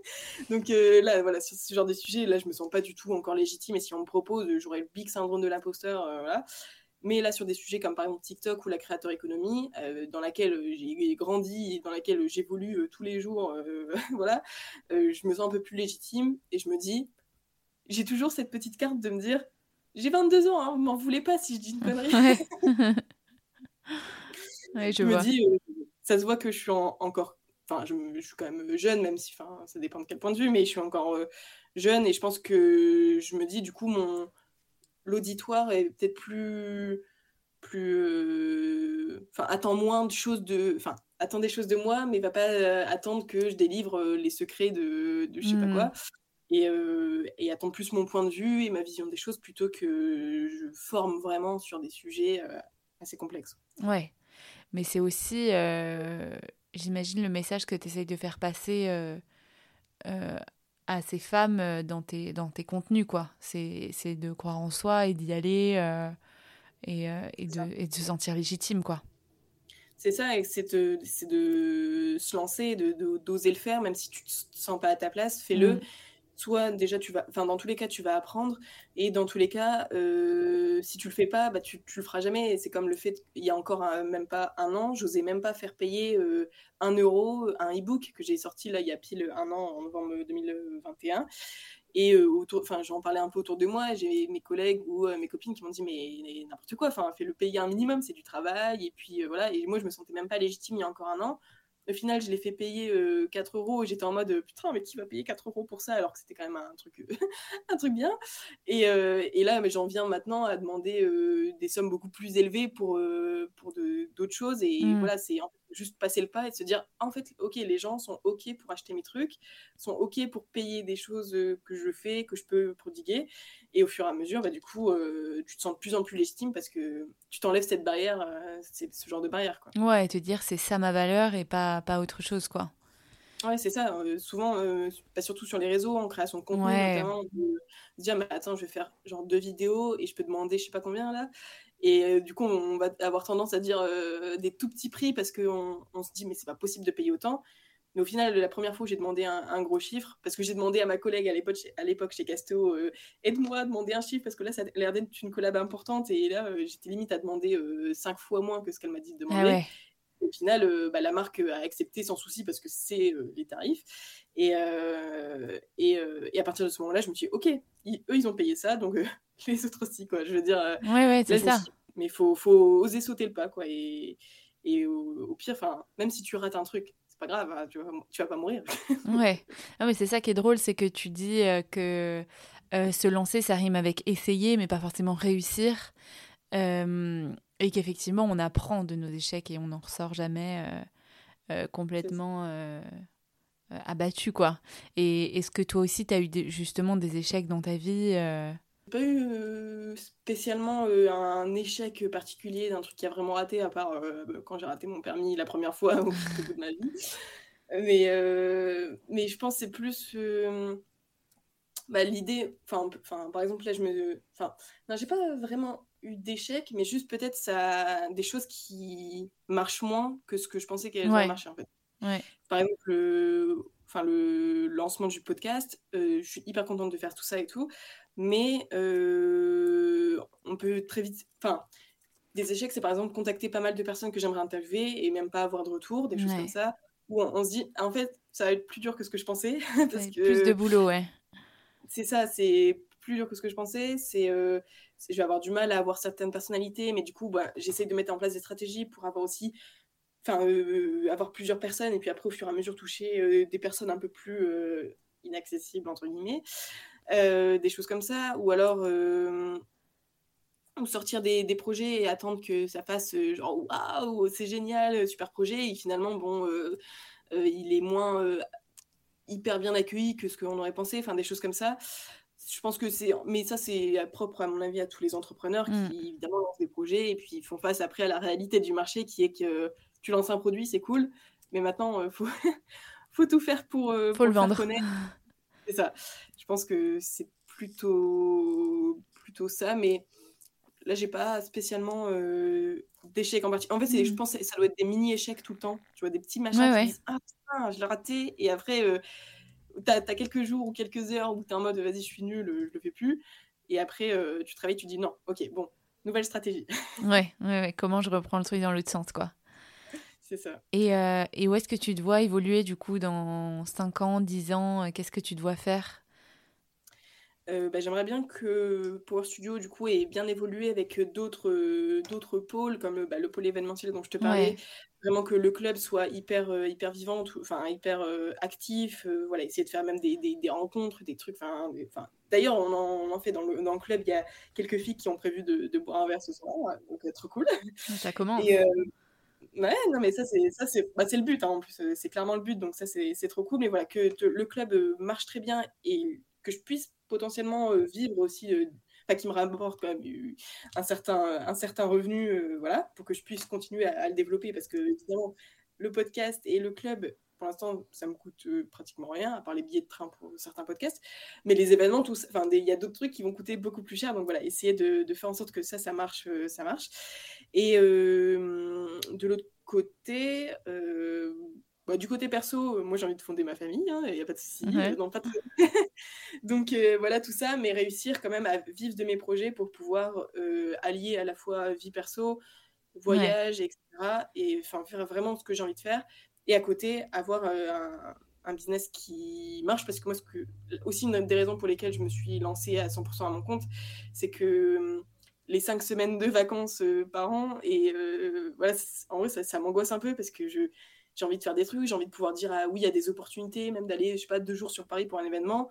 Donc là, voilà, sur ce genre de sujet, là, je me sens pas du tout encore légitime. Et si on me propose, j'aurai le big syndrome de l'imposteur. voilà. Mais là, sur des sujets comme par exemple TikTok ou la créateur économie, dans laquelle j'ai grandi et dans laquelle j'évolue tous les jours, voilà, je me sens un peu plus légitime et je me dis, j'ai toujours cette petite carte de me dire, j'ai 22 ans, hein, vous m'en voulez pas si je dis une connerie. Ouais. je, me dis, euh, ça se voit que je suis encore. Enfin, je, je, suis quand même jeune, même si ça dépend de quel point de vue, mais je suis encore euh, jeune et je pense que je me dis, du coup, mon l'auditoire est peut-être plus. plus euh, enfin, attend moins de choses de. Enfin, attend des choses de moi, mais va pas attendre que je délivre les secrets de, de je sais pas quoi. Et, euh, et, attendre plus mon point de vue et ma vision des choses plutôt que je forme vraiment sur des sujets euh, assez complexes. Ouais, mais c'est aussi, euh, j'imagine, le message que tu essayes de faire passer à ces femmes dans tes, dans tes contenus, quoi. C'est de croire en soi et d'y aller et, et, de, et, de, se sentir légitime, quoi. C'est ça, c'est de, de, se lancer, d'oser de, d'oser le faire, même si tu te sens pas à ta place, fais-le. Mmh soit déjà tu vas, enfin dans tous les cas tu vas apprendre. Et dans tous les cas euh, si tu le fais pas, bah tu, tu le feras jamais. C'est comme le fait il y a encore même pas un an, j'osais même pas faire payer euh, un euro un e-book que j'ai sorti là il y a pile un an en novembre 2021 et euh, enfin j'en parlais un peu autour de moi, j'ai mes collègues ou mes copines qui m'ont dit mais n'importe quoi, enfin fais le payer un minimum, c'est du travail. Et puis voilà. Et moi je me sentais même pas légitime il y a encore un an. Au final, je l'ai fait payer 4 euh, euros et j'étais en mode putain, mais qui va payer 4 euros pour ça alors que c'était quand même un truc, un truc bien. Et, euh, et là, j'en viens maintenant à demander euh, des sommes beaucoup plus élevées pour, pour d'autres choses. Et mmh. voilà, c'est juste passer le pas et se dire en fait, ok, les gens sont ok pour acheter mes trucs, sont ok pour payer des choses que je fais, que je peux prodiguer. Et au fur et à mesure, bah, du coup, euh, tu te sens de plus en plus légitime parce que tu t'enlèves cette barrière, euh, c'est ce genre de barrière. Quoi. Ouais, et te dire c'est ça ma valeur et pas, pas autre chose, quoi. Ouais, c'est ça. Euh, souvent, pas surtout sur les réseaux, en création de contenu, notamment, on peut se dire, mais attends, je vais faire genre deux vidéos et je peux demander je sais pas combien là. Et du coup, on va avoir tendance à dire des tout petits prix parce qu'on on se dit, mais c'est pas possible de payer autant. Mais au final, la première fois où j'ai demandé un, gros chiffre, parce que j'ai demandé à ma collègue à l'époque chez, Casto, euh, aide-moi à demander un chiffre, parce que là, ça a l'air d'être une collab importante. Et là, euh, j'étais limite à demander euh, cinq fois moins que ce qu'elle m'a dit de demander. Ah final, bah, la marque a accepté sans souci parce que c'est les tarifs. Et, et, et, à partir de ce moment-là, je me suis dit, OK, eux, ils ont payé ça, donc les autres aussi, quoi. Je veux dire, ouais, ouais, c'est ça. mais il faut, faut oser sauter le pas, quoi. Et, et au, au pire, même si tu rates un truc, c'est pas grave, hein, tu, vas, tu vas pas mourir. ouais, ah, mais c'est ça qui est drôle, c'est que tu dis euh, que euh, se lancer, ça rime avec essayer, mais pas forcément réussir. Euh, et qu'effectivement, on apprend de nos échecs et on n'en ressort jamais complètement abattu, quoi. Et est-ce que toi aussi, tu as eu justement des échecs dans ta vie pas eu euh, spécialement euh, un échec particulier d'un truc qui a vraiment raté, à part euh, bah, quand j'ai raté mon permis la première fois au bout de ma vie. Mais, mais je pense que c'est plus. bah, l'idée, enfin, par exemple, là, je me. Enfin, non, j'ai pas vraiment eu d'échecs, mais juste peut-être ça des choses qui marchent moins que ce que je pensais qu'elles allaient marcher, en fait. Par exemple, le, enfin, le lancement du podcast, euh, je suis hyper contente de faire tout ça et tout, mais euh, on peut très vite. Enfin, des échecs, c'est par exemple contacter pas mal de personnes que j'aimerais interviewer et même pas avoir de retour, des choses comme ça, où on, se dit, en fait, ça va être plus dur que ce que je pensais. parce que... Plus de boulot, ouais. C'est ça, c'est plus dur que ce que je pensais. C'est, euh, je vais avoir du mal à avoir certaines personnalités, mais du coup, bah, j'essaie de mettre en place des stratégies pour avoir aussi, enfin, euh, avoir plusieurs personnes et puis après, au fur et à mesure, toucher euh, des personnes un peu plus inaccessibles entre guillemets, des choses comme ça, ou alors ou sortir des, des, projets et attendre que ça fasse genre waouh c'est génial super projet. Et finalement bon il est moins hyper bien accueilli que ce qu'on aurait pensé enfin des choses comme ça je pense que c'est, mais ça c'est propre à mon avis à tous les entrepreneurs qui mm. évidemment lancent des projets et puis font face après à la réalité du marché qui est que tu lances un produit, c'est cool, mais maintenant il euh, faut faut tout faire pour, euh, le vendre. C'est ça. Je pense que c'est plutôt plutôt ça, mais là j'ai pas spécialement euh, d'échecs en particulier. En fait, je mm. pense que ça doit être des mini échecs tout le temps. Tu vois des petits machins qui ah putain, je l'ai raté et après t'as as quelques jours ou quelques heures où t'es en mode vas-y, je suis nul, je le fais plus. Et après, euh, tu travailles, tu dis non, ok, bon, nouvelle stratégie. ouais, ouais, comment je reprends le truc dans l'autre sens, quoi. C'est ça. Et, euh, et, où est-ce que tu te vois évoluer du coup dans 5 ans, 10 ans Qu'est-ce que tu dois faire? Euh, bah, j'aimerais bien que Power Studio du coup ait bien évolué avec d'autres d'autres pôles comme bah, le pôle événementiel dont je te parlais. Vraiment que le club soit hyper hyper vivant enfin hyper actif voilà essayer de faire même des, des, rencontres des trucs enfin d'ailleurs on, on en, fait dans le, dans le club il y a quelques filles qui ont prévu de, de boire un verre ce soir donc trop cool. Ça commence. Ouais, non, mais ça, c'est, ça, c'est, bah, c'est le but, hein, en plus, c'est clairement le but, donc ça, c'est, c'est trop cool. Mais voilà, que le club marche très bien et que je puisse potentiellement euh, vivre aussi, euh, enfin, qui me rapporte quand même un certain, un certain revenu, euh, voilà, pour que je puisse continuer à, le développer parce que évidemment, le podcast et le club, pour l'instant, ça me coûte pratiquement rien, à part les billets de train pour certains podcasts. Mais les événements, enfin, il y a d'autres trucs qui vont coûter beaucoup plus cher. Donc voilà, essayer de faire en sorte que ça, ça marche, ça marche. Et de l'autre côté, bah, du côté perso, euh, moi j'ai envie de fonder ma famille, il hein, n'y a pas de souci. Euh, pas Donc euh, voilà tout ça, mais réussir quand même à vivre de mes projets pour pouvoir allier à la fois vie perso, voyage, etc. Et faire vraiment ce que j'ai envie de faire. Et à côté, avoir un, business qui marche. Parce que moi, ce que, aussi une des raisons pour lesquelles je me suis lancée à 100% à mon compte, c'est que hum, les cinq semaines de vacances par an, et voilà, en vrai, ça, ça m'angoisse un peu parce que je j'ai envie de faire des trucs, j'ai envie de pouvoir dire ah, oui, il y a des opportunités, même d'aller, je sais pas, deux jours sur Paris pour un événement.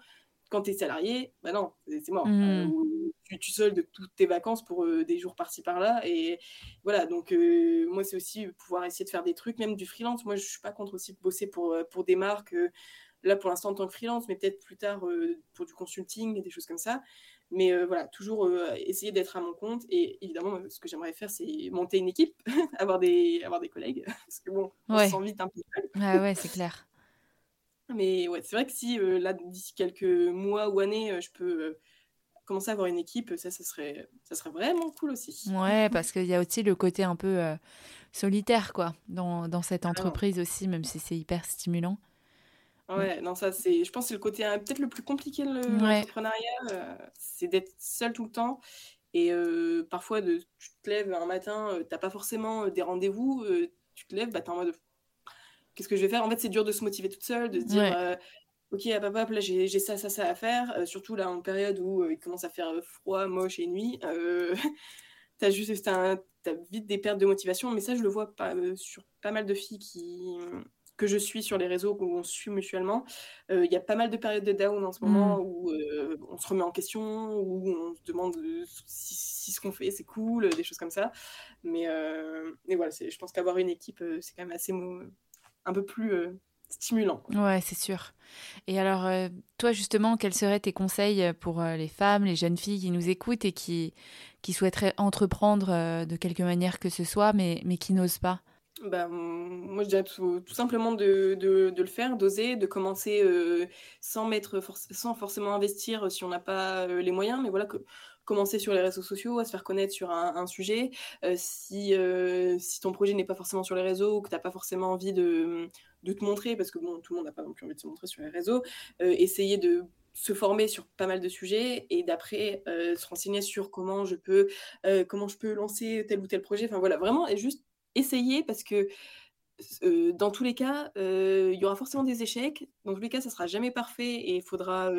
Quand tu es salarié, bah non, c'est mort. Mmh. Euh, tu, tu soldes toutes tes vacances pour euh, des jours par-ci par-là. Et voilà, donc euh, moi, c'est aussi pouvoir essayer de faire des trucs, même du freelance. Moi, je suis pas contre aussi de bosser pour, pour des marques, là pour l'instant en tant que freelance, mais peut-être plus tard pour du consulting et des choses comme ça. Mais euh, voilà, toujours euh, essayer d'être à mon compte. Et évidemment, ce que j'aimerais faire, c'est monter une équipe, avoir, des, avoir des collègues. Parce que bon, on se sent vite un peu seul. Ah ouais, c'est clair. Mais ouais, c'est vrai que si euh, là, d'ici quelques mois ou années, je peux commencer à avoir une équipe, ça, ça serait, ça serait vraiment cool aussi. Ouais, parce qu'il y a aussi le côté un peu solitaire, quoi, dans, dans cette entreprise aussi, même si c'est hyper stimulant. Ouais, non, ça, c'est, je pense que c'est le côté hein, peut-être le plus compliqué de l'entrepreneuriat, euh, c'est d'être seul tout le temps. Et euh, parfois, de, tu te lèves un matin, tu euh, t'as pas forcément des rendez-vous, tu te lèves, bah, t'es en mode qu'est-ce que je vais faire? En fait, c'est dur de se motiver toute seule, de se dire ok, papa, là, j'ai, j'ai ça, ça, ça à faire. surtout là, en période où il commence à faire froid, moche et nuit. t'as juste t'as, t'as vite des pertes de motivation, mais ça, je le vois pas, sur pas mal de filles qui que je suis sur les réseaux où on se suit mutuellement, euh, il y a pas mal de périodes de down en ce moment mmh. où euh, on se remet en question, où on se demande euh, si, ce qu'on fait c'est cool, des choses comme ça. Mais, mais voilà, je pense qu'avoir une équipe, c'est quand même assez un peu plus stimulant. Ouais, c'est sûr. Et alors, toi justement, quels seraient tes conseils pour les femmes, les jeunes filles qui nous écoutent et qui, qui souhaiteraient entreprendre de quelque manière que ce soit, mais, mais qui n'osent pas? Bah, moi, je dirais tout, simplement de, de, le faire, d'oser, de commencer euh, sans, mettre sans forcément investir si on n'a pas euh, les moyens, mais voilà, commencer sur les réseaux sociaux, à se faire connaître sur un, sujet. Euh, si, si ton projet n'est pas forcément sur les réseaux ou que tu n'as pas forcément envie de, de, te montrer, parce que bon, tout le monde n'a pas non plus envie de se montrer sur les réseaux, essayer de se former sur pas mal de sujets et d'après se renseigner sur comment je peux comment je peux lancer tel ou tel projet enfin voilà vraiment et juste essayer parce que dans tous les cas, il y aura forcément des échecs. Dans tous les cas, ça sera jamais parfait et il faudra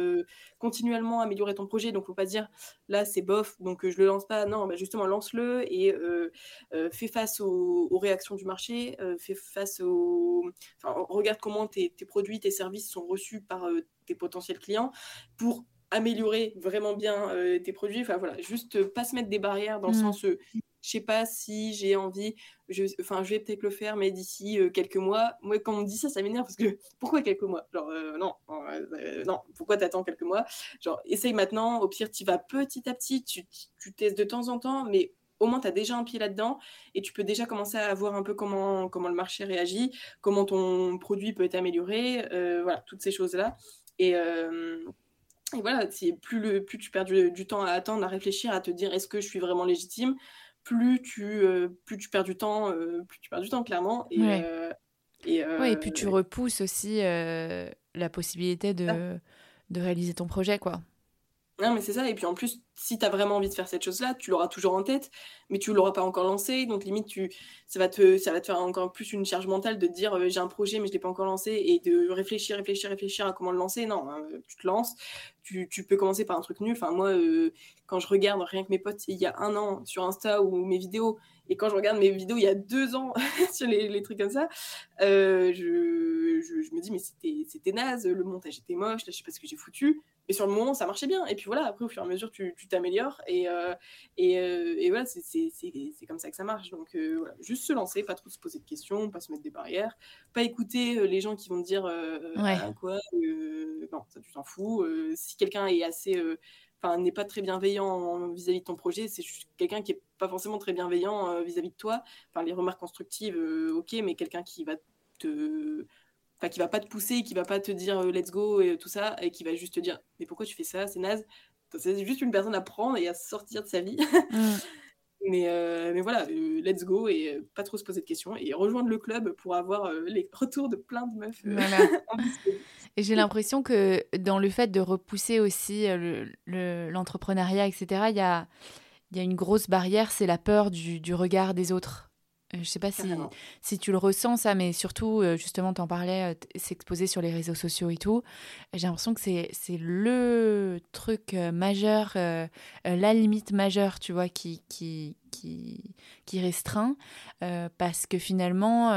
continuellement améliorer ton projet. Donc, faut pas dire là c'est bof, donc je le lance pas. Non, bah, justement, lance-le et fais face aux, réactions du marché, fais face aux. regarde comment tes, produits, tes services sont reçus par tes potentiels clients pour améliorer vraiment bien tes produits. Enfin voilà, juste pas se mettre des barrières dans le mmh. sens je sais pas si j'ai envie, je, enfin, je vais peut-être le faire, mais d'ici euh, quelques mois. Moi, quand on me dit ça, ça m'énerve parce que pourquoi quelques mois? Genre, euh, non, euh, non, pourquoi t'attends quelques mois? Genre, essaye maintenant, au pire, tu vas petit à petit, tu, tu testes de temps en temps, mais au moins tu as déjà un pied là-dedans et tu peux déjà commencer à voir un peu comment, comment le marché réagit, comment ton produit peut être amélioré, voilà, toutes ces choses-là. Et. voilà, plus, le, plus tu perds du, temps à attendre, à réfléchir, à te dire est-ce que je suis vraiment légitime? Plus tu, euh, plus tu perds du temps, euh, plus tu perds du temps, clairement. Et, euh, et, puis tu repousses aussi la possibilité de, de réaliser ton projet, quoi. Non, mais c'est ça. Et puis en plus, si tu as vraiment envie de faire cette chose-là, tu l'auras toujours en tête, mais tu l'auras pas encore lancé. Donc limite, tu, ça, va te, ça va te faire encore plus une charge mentale de dire j'ai un projet, mais je l'ai pas encore lancé, et de réfléchir, réfléchir, réfléchir à comment le lancer. Non, hein, tu te lances. Tu, tu, peux commencer par un truc nul. Enfin, moi, quand je regarde rien que mes potes il y a un an sur Insta ou mes vidéos, et quand je regarde mes vidéos il y a deux ans sur les, trucs comme ça, euh, je, je, je, me dis, mais c'était naze, le montage était moche, là, je sais pas ce que j'ai foutu. Mais sur le moment, ça marchait bien. Et puis voilà, après, au fur et à mesure, tu t'améliores. Et, euh, et, euh, et, voilà, c'est comme ça que ça marche. Donc voilà, juste se lancer, pas trop se poser de questions, pas se mettre des barrières, pas écouter les gens qui vont te dire ouais. ah, quoi, non, ça tu t'en fous. si quelqu'un est assez n'est pas très bienveillant vis-à-vis de ton projet, c'est juste quelqu'un qui est pas forcément très bienveillant euh, vis-à-vis de toi. Enfin, les remarques constructives, euh, ok, mais quelqu'un qui va te, enfin, qui va pas te pousser, qui va pas te dire euh, let's go et tout ça, et qui va juste te dire mais pourquoi tu fais ça, c'est naze. C'est juste une personne à prendre et à sortir de sa vie. Mm. Mais, mais voilà, let's go et pas trop se poser de questions et rejoindre le club pour avoir les retours de plein de meufs. Et j'ai l'impression que dans le fait de repousser aussi l'entrepreneuriat, etc., il y a, y a une grosse barrière, c'est la peur du, du, regard des autres. Je sais pas si, si tu le ressens ça, mais surtout, justement, tu en parlais, s'exposer sur les réseaux sociaux et tout. J'ai l'impression que c'est le truc majeur, la limite majeure, tu vois, qui, qui, qui, qui restreint. parce que finalement,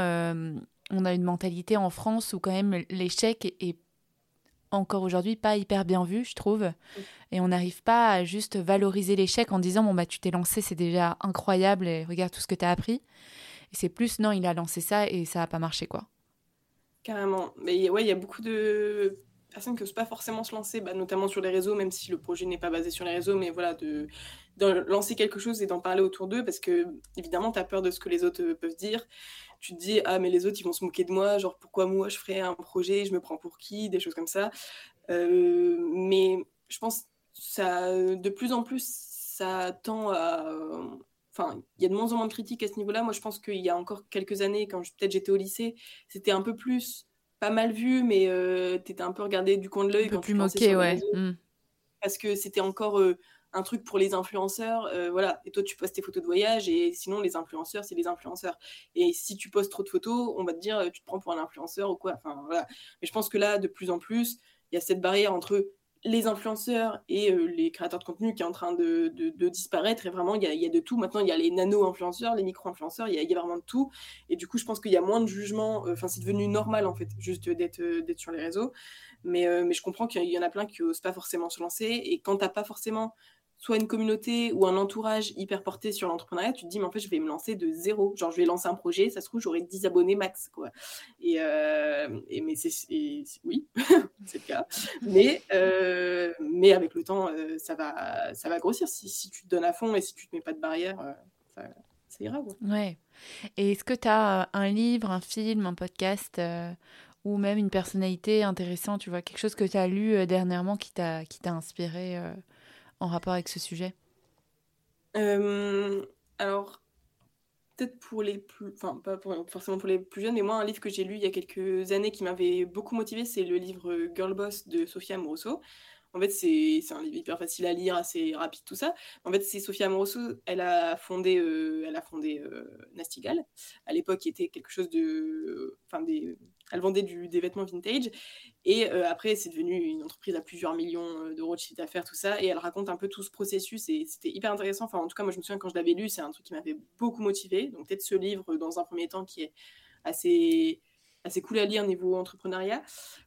on a une mentalité en France où quand même l'échec est encore aujourd'hui pas hyper bien vu, je trouve. Et on n'arrive pas à juste valoriser l'échec en disant bon bah tu t'es lancé, c'est déjà incroyable et regarde tout ce que tu as appris. Et c'est plus non, il a lancé ça et ça a pas marché quoi. Carrément. Mais ouais, il y a beaucoup de personnes qui n'osent pas forcément se lancer, bah, notamment sur les réseaux, même si le projet n'est pas basé sur les réseaux, mais voilà, de, lancer quelque chose et d'en parler autour d'eux, parce que évidemment, tu as peur de ce que les autres peuvent dire tu te dis ah mais les autres ils vont se moquer de moi genre pourquoi moi je ferais un projet je me prends pour qui? Des choses comme ça euh, mais je pense ça de plus en plus ça tend à enfin il y a de moins en moins de critiques à ce niveau-là moi je pense qu'il y a encore quelques années quand peut-être j'étais au lycée c'était un peu plus pas mal vu mais euh, tu étais un peu regardé du coin de l'œil quand plus moqué ouais mmh. parce que c'était encore euh, un truc pour les influenceurs, euh, voilà. Et toi, tu postes tes photos de voyage, et sinon, les influenceurs, c'est les influenceurs. Et si tu postes trop de photos, on va te dire, euh, tu te prends pour un influenceur ou quoi. Enfin, voilà. Mais je pense que là, de plus en plus, il y a cette barrière entre les influenceurs et euh, les créateurs de contenu qui est en train de, de, disparaître. Et vraiment, il y, a, y, a, de tout. Maintenant, il y a les nano-influenceurs, les micro-influenceurs, il y, y, a vraiment de tout. Et du coup, je pense qu'il y a moins de jugement. Enfin, c'est devenu normal, en fait, juste d'être sur les réseaux. Mais, mais je comprends qu'il y en a plein qui n'osent pas forcément se lancer. Et quand tu pas forcément soit une communauté ou un entourage hyper porté sur l'entrepreneuriat, tu te dis, mais en fait, je vais me lancer de zéro. Genre, je vais lancer un projet, ça se trouve, j'aurai 10 abonnés max, quoi. Et, euh, et mais c'est, oui, c'est le cas. Mais, euh, mais avec le temps, euh, ça, va, ça va grossir. Si, tu te donnes à fond et si tu te mets pas de barrière, ça, ira. Ouais. Et est-ce que tu as un livre, un film, un podcast ou même une personnalité intéressante, tu vois, quelque chose que tu as lu dernièrement qui t'a inspiré en rapport avec ce sujet? Alors, peut-être pour les plus, enfin pas forcément pour les plus jeunes, mais moi un livre que j'ai lu il y a quelques années qui m'avait beaucoup motivé, c'est le livre Girl Boss de Sophia Amoroso. En fait, c'est un livre hyper facile à lire, assez rapide, tout ça. En fait, c'est Sophia Amoroso, elle a fondé, euh, elle a fondé euh, Nastigal. À l'époque, qui était quelque chose de. Enfin, des, elle vendait des vêtements vintage. Et euh, après, c'est devenu une entreprise à plusieurs millions d'euros de chiffre d'affaires, tout ça. Et elle raconte un peu tout ce processus. Et c'était hyper intéressant. Enfin, en tout cas, moi, je me souviens quand je l'avais lu, c'est un truc qui m'avait beaucoup motivé. Donc, peut-être ce livre, dans un premier temps, qui est assez assez cool à lire niveau entrepreneuriat.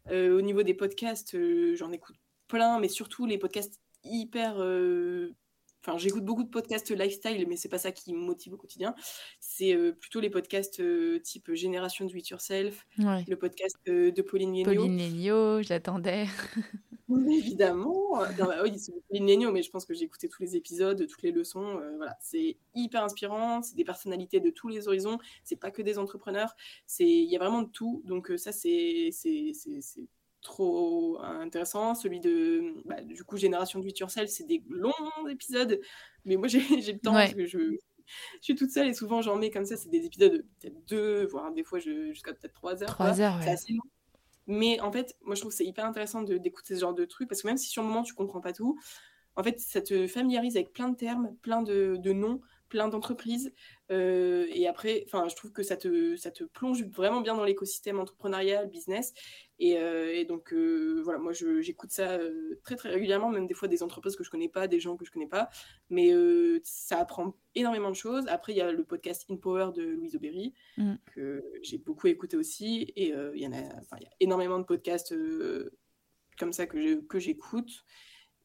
au niveau des podcasts, j'en écoute plein, mais surtout les podcasts hyper. Euh, enfin, j'écoute beaucoup de podcasts lifestyle, mais c'est pas ça qui me motive au quotidien. C'est euh, plutôt les podcasts euh, type Génération Do It Yourself, le podcast de Pauline Léniaud. Pauline Léniaud, je l'attendais. Évidemment. Bah oui, c'est Pauline Léniaud, mais je pense que j'ai écouté tous les épisodes, toutes les leçons. voilà, c'est hyper inspirant. C'est des personnalités de tous les horizons. C'est pas que des entrepreneurs. C'est, il y a vraiment de tout. Donc ça, c'est, c'est, c'est trop intéressant. Celui de, bah, du coup, Génération It Yourself, c'est des longs épisodes, mais moi j'ai le temps parce que je, je, suis toute seule et souvent j'en mets comme ça. C'est des épisodes peut-être deux, voire des fois jusqu'à peut-être trois heures. Trois heures, C'est assez long. Mais en fait, moi je trouve que c'est hyper intéressant d'écouter ce genre de trucs parce que même si sur le moment tu comprends pas tout, en fait, ça te familiarise avec plein de termes, plein de, de noms, plein d'entreprises. Euh, et après, je trouve que ça te, ça te plonge vraiment bien dans l'écosystème entrepreneurial, business. Et, euh, donc, euh, voilà, moi, j'écoute ça très, très régulièrement, même des fois des entreprises que je connais pas, des gens que je connais pas. Mais ça apprend énormément de choses. Après, il y a le podcast In Power de Louise Aubéry, mm. que j'ai beaucoup écouté aussi. Et il y en a, y a énormément de podcasts comme ça que j'écoute.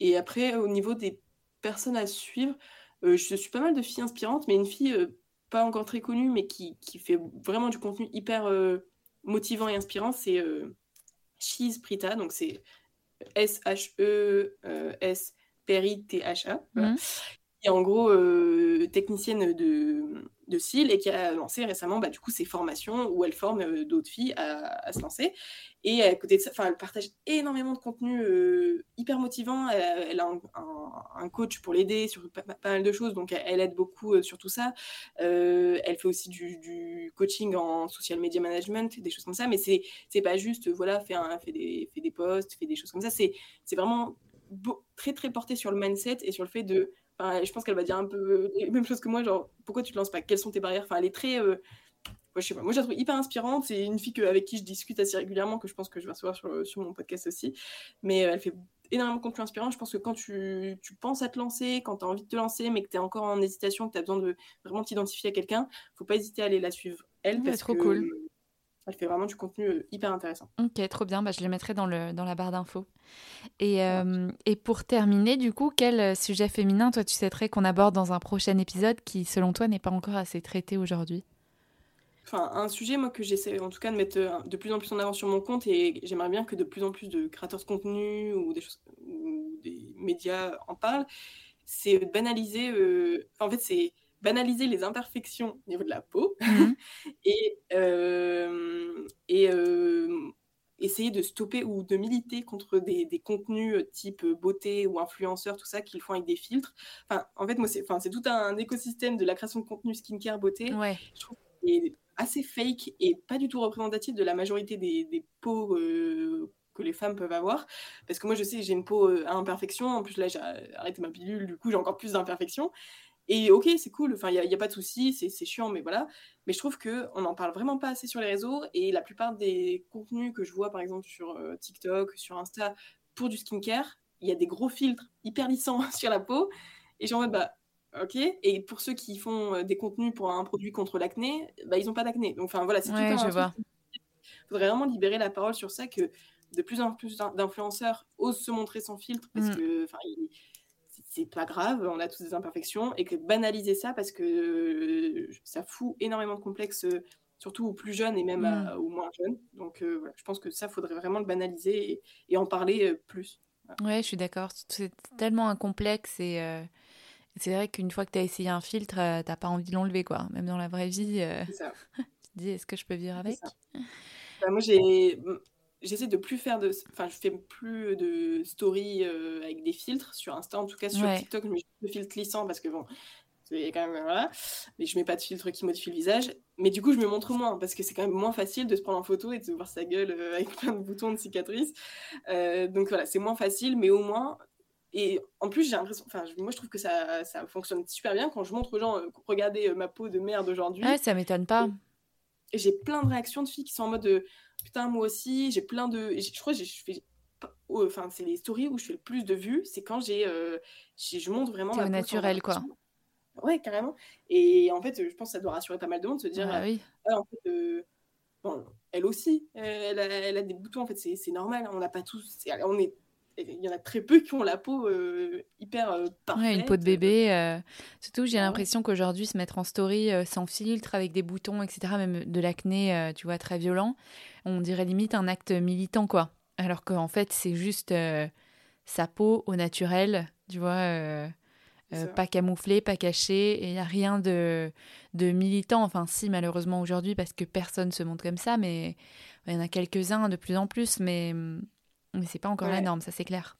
Et après, au niveau des personnes à suivre, euh, je suis pas mal de filles inspirantes, mais une fille euh, pas encore très connue, mais qui, qui, fait vraiment du contenu hyper euh, motivant et inspirant, c'est Cheese Prita, donc c'est S-H-E-S P-R-I-T-H-A, mmh. qui est en gros technicienne de, de cils et qui a lancé récemment bah, du coup ses formations où elle forme d'autres filles à, se lancer. Et à côté de ça, elle partage énormément de contenu euh, hyper motivant. Elle, a un, coach pour l'aider sur pas, mal de choses, donc elle, aide beaucoup euh, sur tout ça. Euh, elle fait aussi du, coaching en social media management, des choses comme ça. Mais c'est c'est pas juste, voilà, fait, un, fait, des, fait des posts, fait des choses comme ça. C'est vraiment très très porté sur le mindset et sur le fait de. Je pense qu'elle va dire un peu les mêmes choses que moi, genre pourquoi tu te lances pas, quelles sont tes barrières? Enfin, elle est très moi, je sais pas, moi, je la trouve hyper inspirante. C'est une fille avec qui je discute assez régulièrement, que je pense que je vais recevoir sur, sur mon podcast aussi. Mais euh, elle fait énormément de contenu inspirant. Je pense que quand tu, tu penses à te lancer, quand tu as envie de te lancer, mais que tu es encore en hésitation, que tu as besoin de vraiment t'identifier à quelqu'un, faut pas hésiter à aller la suivre. Elle, parce trop cool. Elle fait vraiment du contenu euh, hyper intéressant. Ok, trop bien. Bah, je le mettrai dans, le, dans la barre d'infos. Et, euh, et pour terminer, du coup, quel sujet féminin, toi, tu souhaiterais qu'on aborde dans un prochain épisode qui, selon toi, n'est pas encore assez traité aujourd'hui? Enfin, un sujet moi que j'essaie en tout cas de mettre euh, de plus en plus en avant sur mon compte et j'aimerais bien que de plus en plus de créateurs de contenu ou des choses ou des médias en parlent, c'est banaliser. Euh, en fait, c'est banaliser les imperfections au niveau de la peau mhm. et euh, et essayer de stopper ou de militer contre des, des, contenus type beauté ou influenceurs, tout ça, qu'ils font avec des filtres. Enfin, en fait, moi, c'est, enfin, c'est tout un écosystème de la création de contenu skincare beauté. Ouais. Je trouve assez fake et pas du tout représentatif de la majorité des, peaux euh, que les femmes peuvent avoir. Parce que moi, je sais, j'ai une peau euh, à imperfection. En plus, là, j'ai arrêté ma pilule, du coup, j'ai encore plus d'imperfections. Et ok, c'est cool, enfin, il n'y a, pas de souci, c'est chiant, mais voilà. Mais je trouve qu'on n'en parle vraiment pas assez sur les réseaux. Et la plupart des contenus que je vois, par exemple, sur euh, TikTok, sur Insta, pour du skincare, il y a des gros filtres hyper lissants sur la peau. Et j'ai en mode, bah, Ok. Et pour ceux qui font euh, des contenus pour un produit contre l'acné, bah, ils n'ont pas d'acné. Donc, enfin, voilà, c'est tout un. Je Il faudrait vraiment libérer la parole sur ça, que de plus en plus d'influenceurs osent se montrer sans filtre parce mm. que, enfin, c'est pas grave, on a tous des imperfections, et que banaliser ça parce que euh, ça fout énormément de complexes, euh, surtout aux plus jeunes et même mm. aux moins jeunes. Donc, voilà, je pense que ça, faudrait vraiment le banaliser et, en parler plus. Ouais, je suis d'accord. C'est tellement un complexe et C'est vrai qu'une fois que tu as essayé un filtre, t'as pas envie de l'enlever, quoi. Même dans la vraie vie, ça. tu te dis, est-ce que je peux vivre avec? bah, Moi, j'ai j'essaie de plus faire de enfin je fais plus de stories avec des filtres sur Insta en tout cas sur TikTok je mets le filtre glissant parce que bon c'est quand même voilà mais je mets pas de filtre qui modifie le visage mais du coup je me montre moins parce que c'est quand même moins facile de se prendre en photo et de voir sa gueule avec plein de boutons de cicatrices donc voilà c'est moins facile mais au moins et en plus, j'ai l'impression, enfin, moi je trouve que ça, ça fonctionne super bien quand je montre aux gens, regardez ma peau de merde aujourd'hui. Ouais, ça m'étonne pas. Et j'ai plein de réactions de filles qui sont en mode putain, moi aussi, j'ai plein de. Je crois que je fais. Enfin, c'est les stories où je fais le plus de vues, c'est quand j'ai, euh, je montre vraiment ma naturel, quoi. Ouais, carrément. Et en fait, je pense que ça doit rassurer pas mal de monde de se dire, ah, oui. Ah, en fait, euh, bon, elle aussi, elle a, elle a, des boutons, en fait, c'est normal, on n'a pas tous, on est il y en a très peu qui ont la peau euh, hyper euh, parfaite. Ouais, une peau de bébé. Euh, surtout, j'ai l'impression qu'aujourd'hui, se mettre en story sans filtre, avec des boutons, etc., même de l'acné, tu vois, très violent, on dirait limite un acte militant, quoi. Alors qu'en fait, c'est juste sa peau au naturel, tu vois, pas camouflé, pas caché, et il n'y a rien de, de militant. Enfin, si, malheureusement, aujourd'hui, parce que personne se montre comme ça, mais il y en a quelques-uns de plus en plus, mais mais c'est pas encore la norme, ça c'est clair.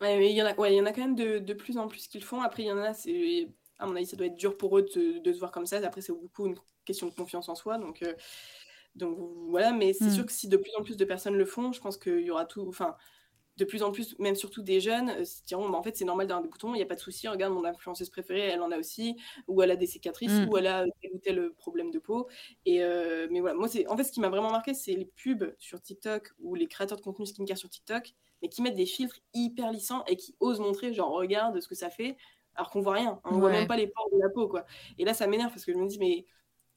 Ouais, mais il y en a, ouais, il y en a quand même de, de plus en plus qu'ils font. Après, il y en a, c'est, à mon avis, ça doit être dur pour eux de, de se voir comme ça. Après, c'est beaucoup une question de confiance en soi. Donc, euh, donc voilà, mais c'est mm. sûr que si de plus en plus de personnes le font, je pense qu'il y aura tout. Enfin, de plus en plus, même surtout des jeunes, euh, se diront bah, en fait, c'est normal d'avoir des boutons, il n'y a pas de souci. Regarde, mon influenceuse préférée, elle en a aussi, ou elle a des cicatrices, mm. ou elle a tel ou tel problème de peau. Et euh, mais voilà, moi, c'est en fait, ce qui m'a vraiment marqué, c'est les pubs sur TikTok ou les créateurs de contenu skincare sur TikTok, mais qui mettent des filtres hyper lissants et qui osent montrer, genre, regarde ce que ça fait, alors qu'on voit rien. On ne voit même pas les pores de la peau, quoi. Et là, ça m'énerve parce que je me dis, mais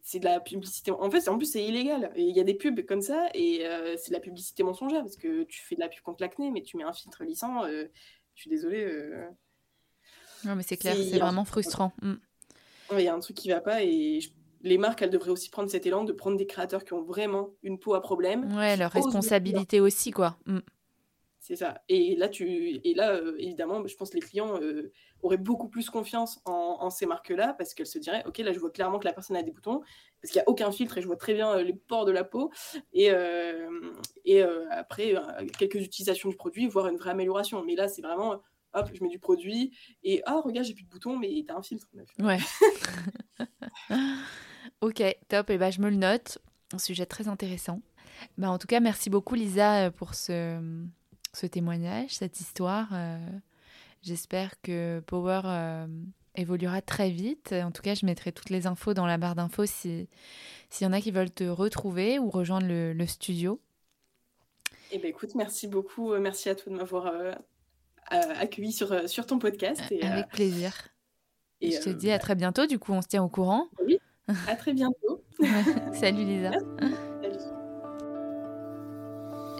c'est de la publicité. En fait, en plus, c'est illégal. Il y a des pubs comme ça et euh, c'est de la publicité mensongère parce que tu fais de la pub contre l'acné, mais tu mets un filtre lissant. Euh, je suis désolée. Euh, non, mais c'est clair, c'est vraiment frustrant. Mm. Il y a un truc qui va pas et les marques, elles devraient aussi prendre cet élan de prendre des créateurs qui ont vraiment une peau à problème. Ouais, leur responsabilité aussi, quoi. Mm. C'est ça. Et là, tu, et là, évidemment, je pense que les clients aurait beaucoup plus confiance en, ces marques-là parce qu'elles se diraient, ok, là je vois clairement que la personne a des boutons parce qu'il n'y a aucun filtre et je vois très bien euh, les pores de la peau et, euh, et euh, après quelques utilisations du produit, voir une vraie amélioration. Mais là, c'est vraiment, hop, je mets du produit et oh regarde, j'ai plus de boutons, mais t'as un filtre. Ouais. ok, top. Et bah, je me le note. Un sujet très intéressant. Bah, en tout cas, merci beaucoup Lisa pour ce, ce témoignage, cette histoire. J'espère que Power euh, évoluera très vite. En tout cas, je mettrai toutes les infos dans la barre d'infos s'il y en a qui veulent te retrouver ou rejoindre le, studio. Eh ben, écoute, merci beaucoup. Euh, merci à toi de m'avoir euh, accueilli sur, sur ton podcast. Et, Avec plaisir. Et je te dis à très bientôt. Du coup, on se tient au courant. Oui, à très bientôt. Salut Lisa.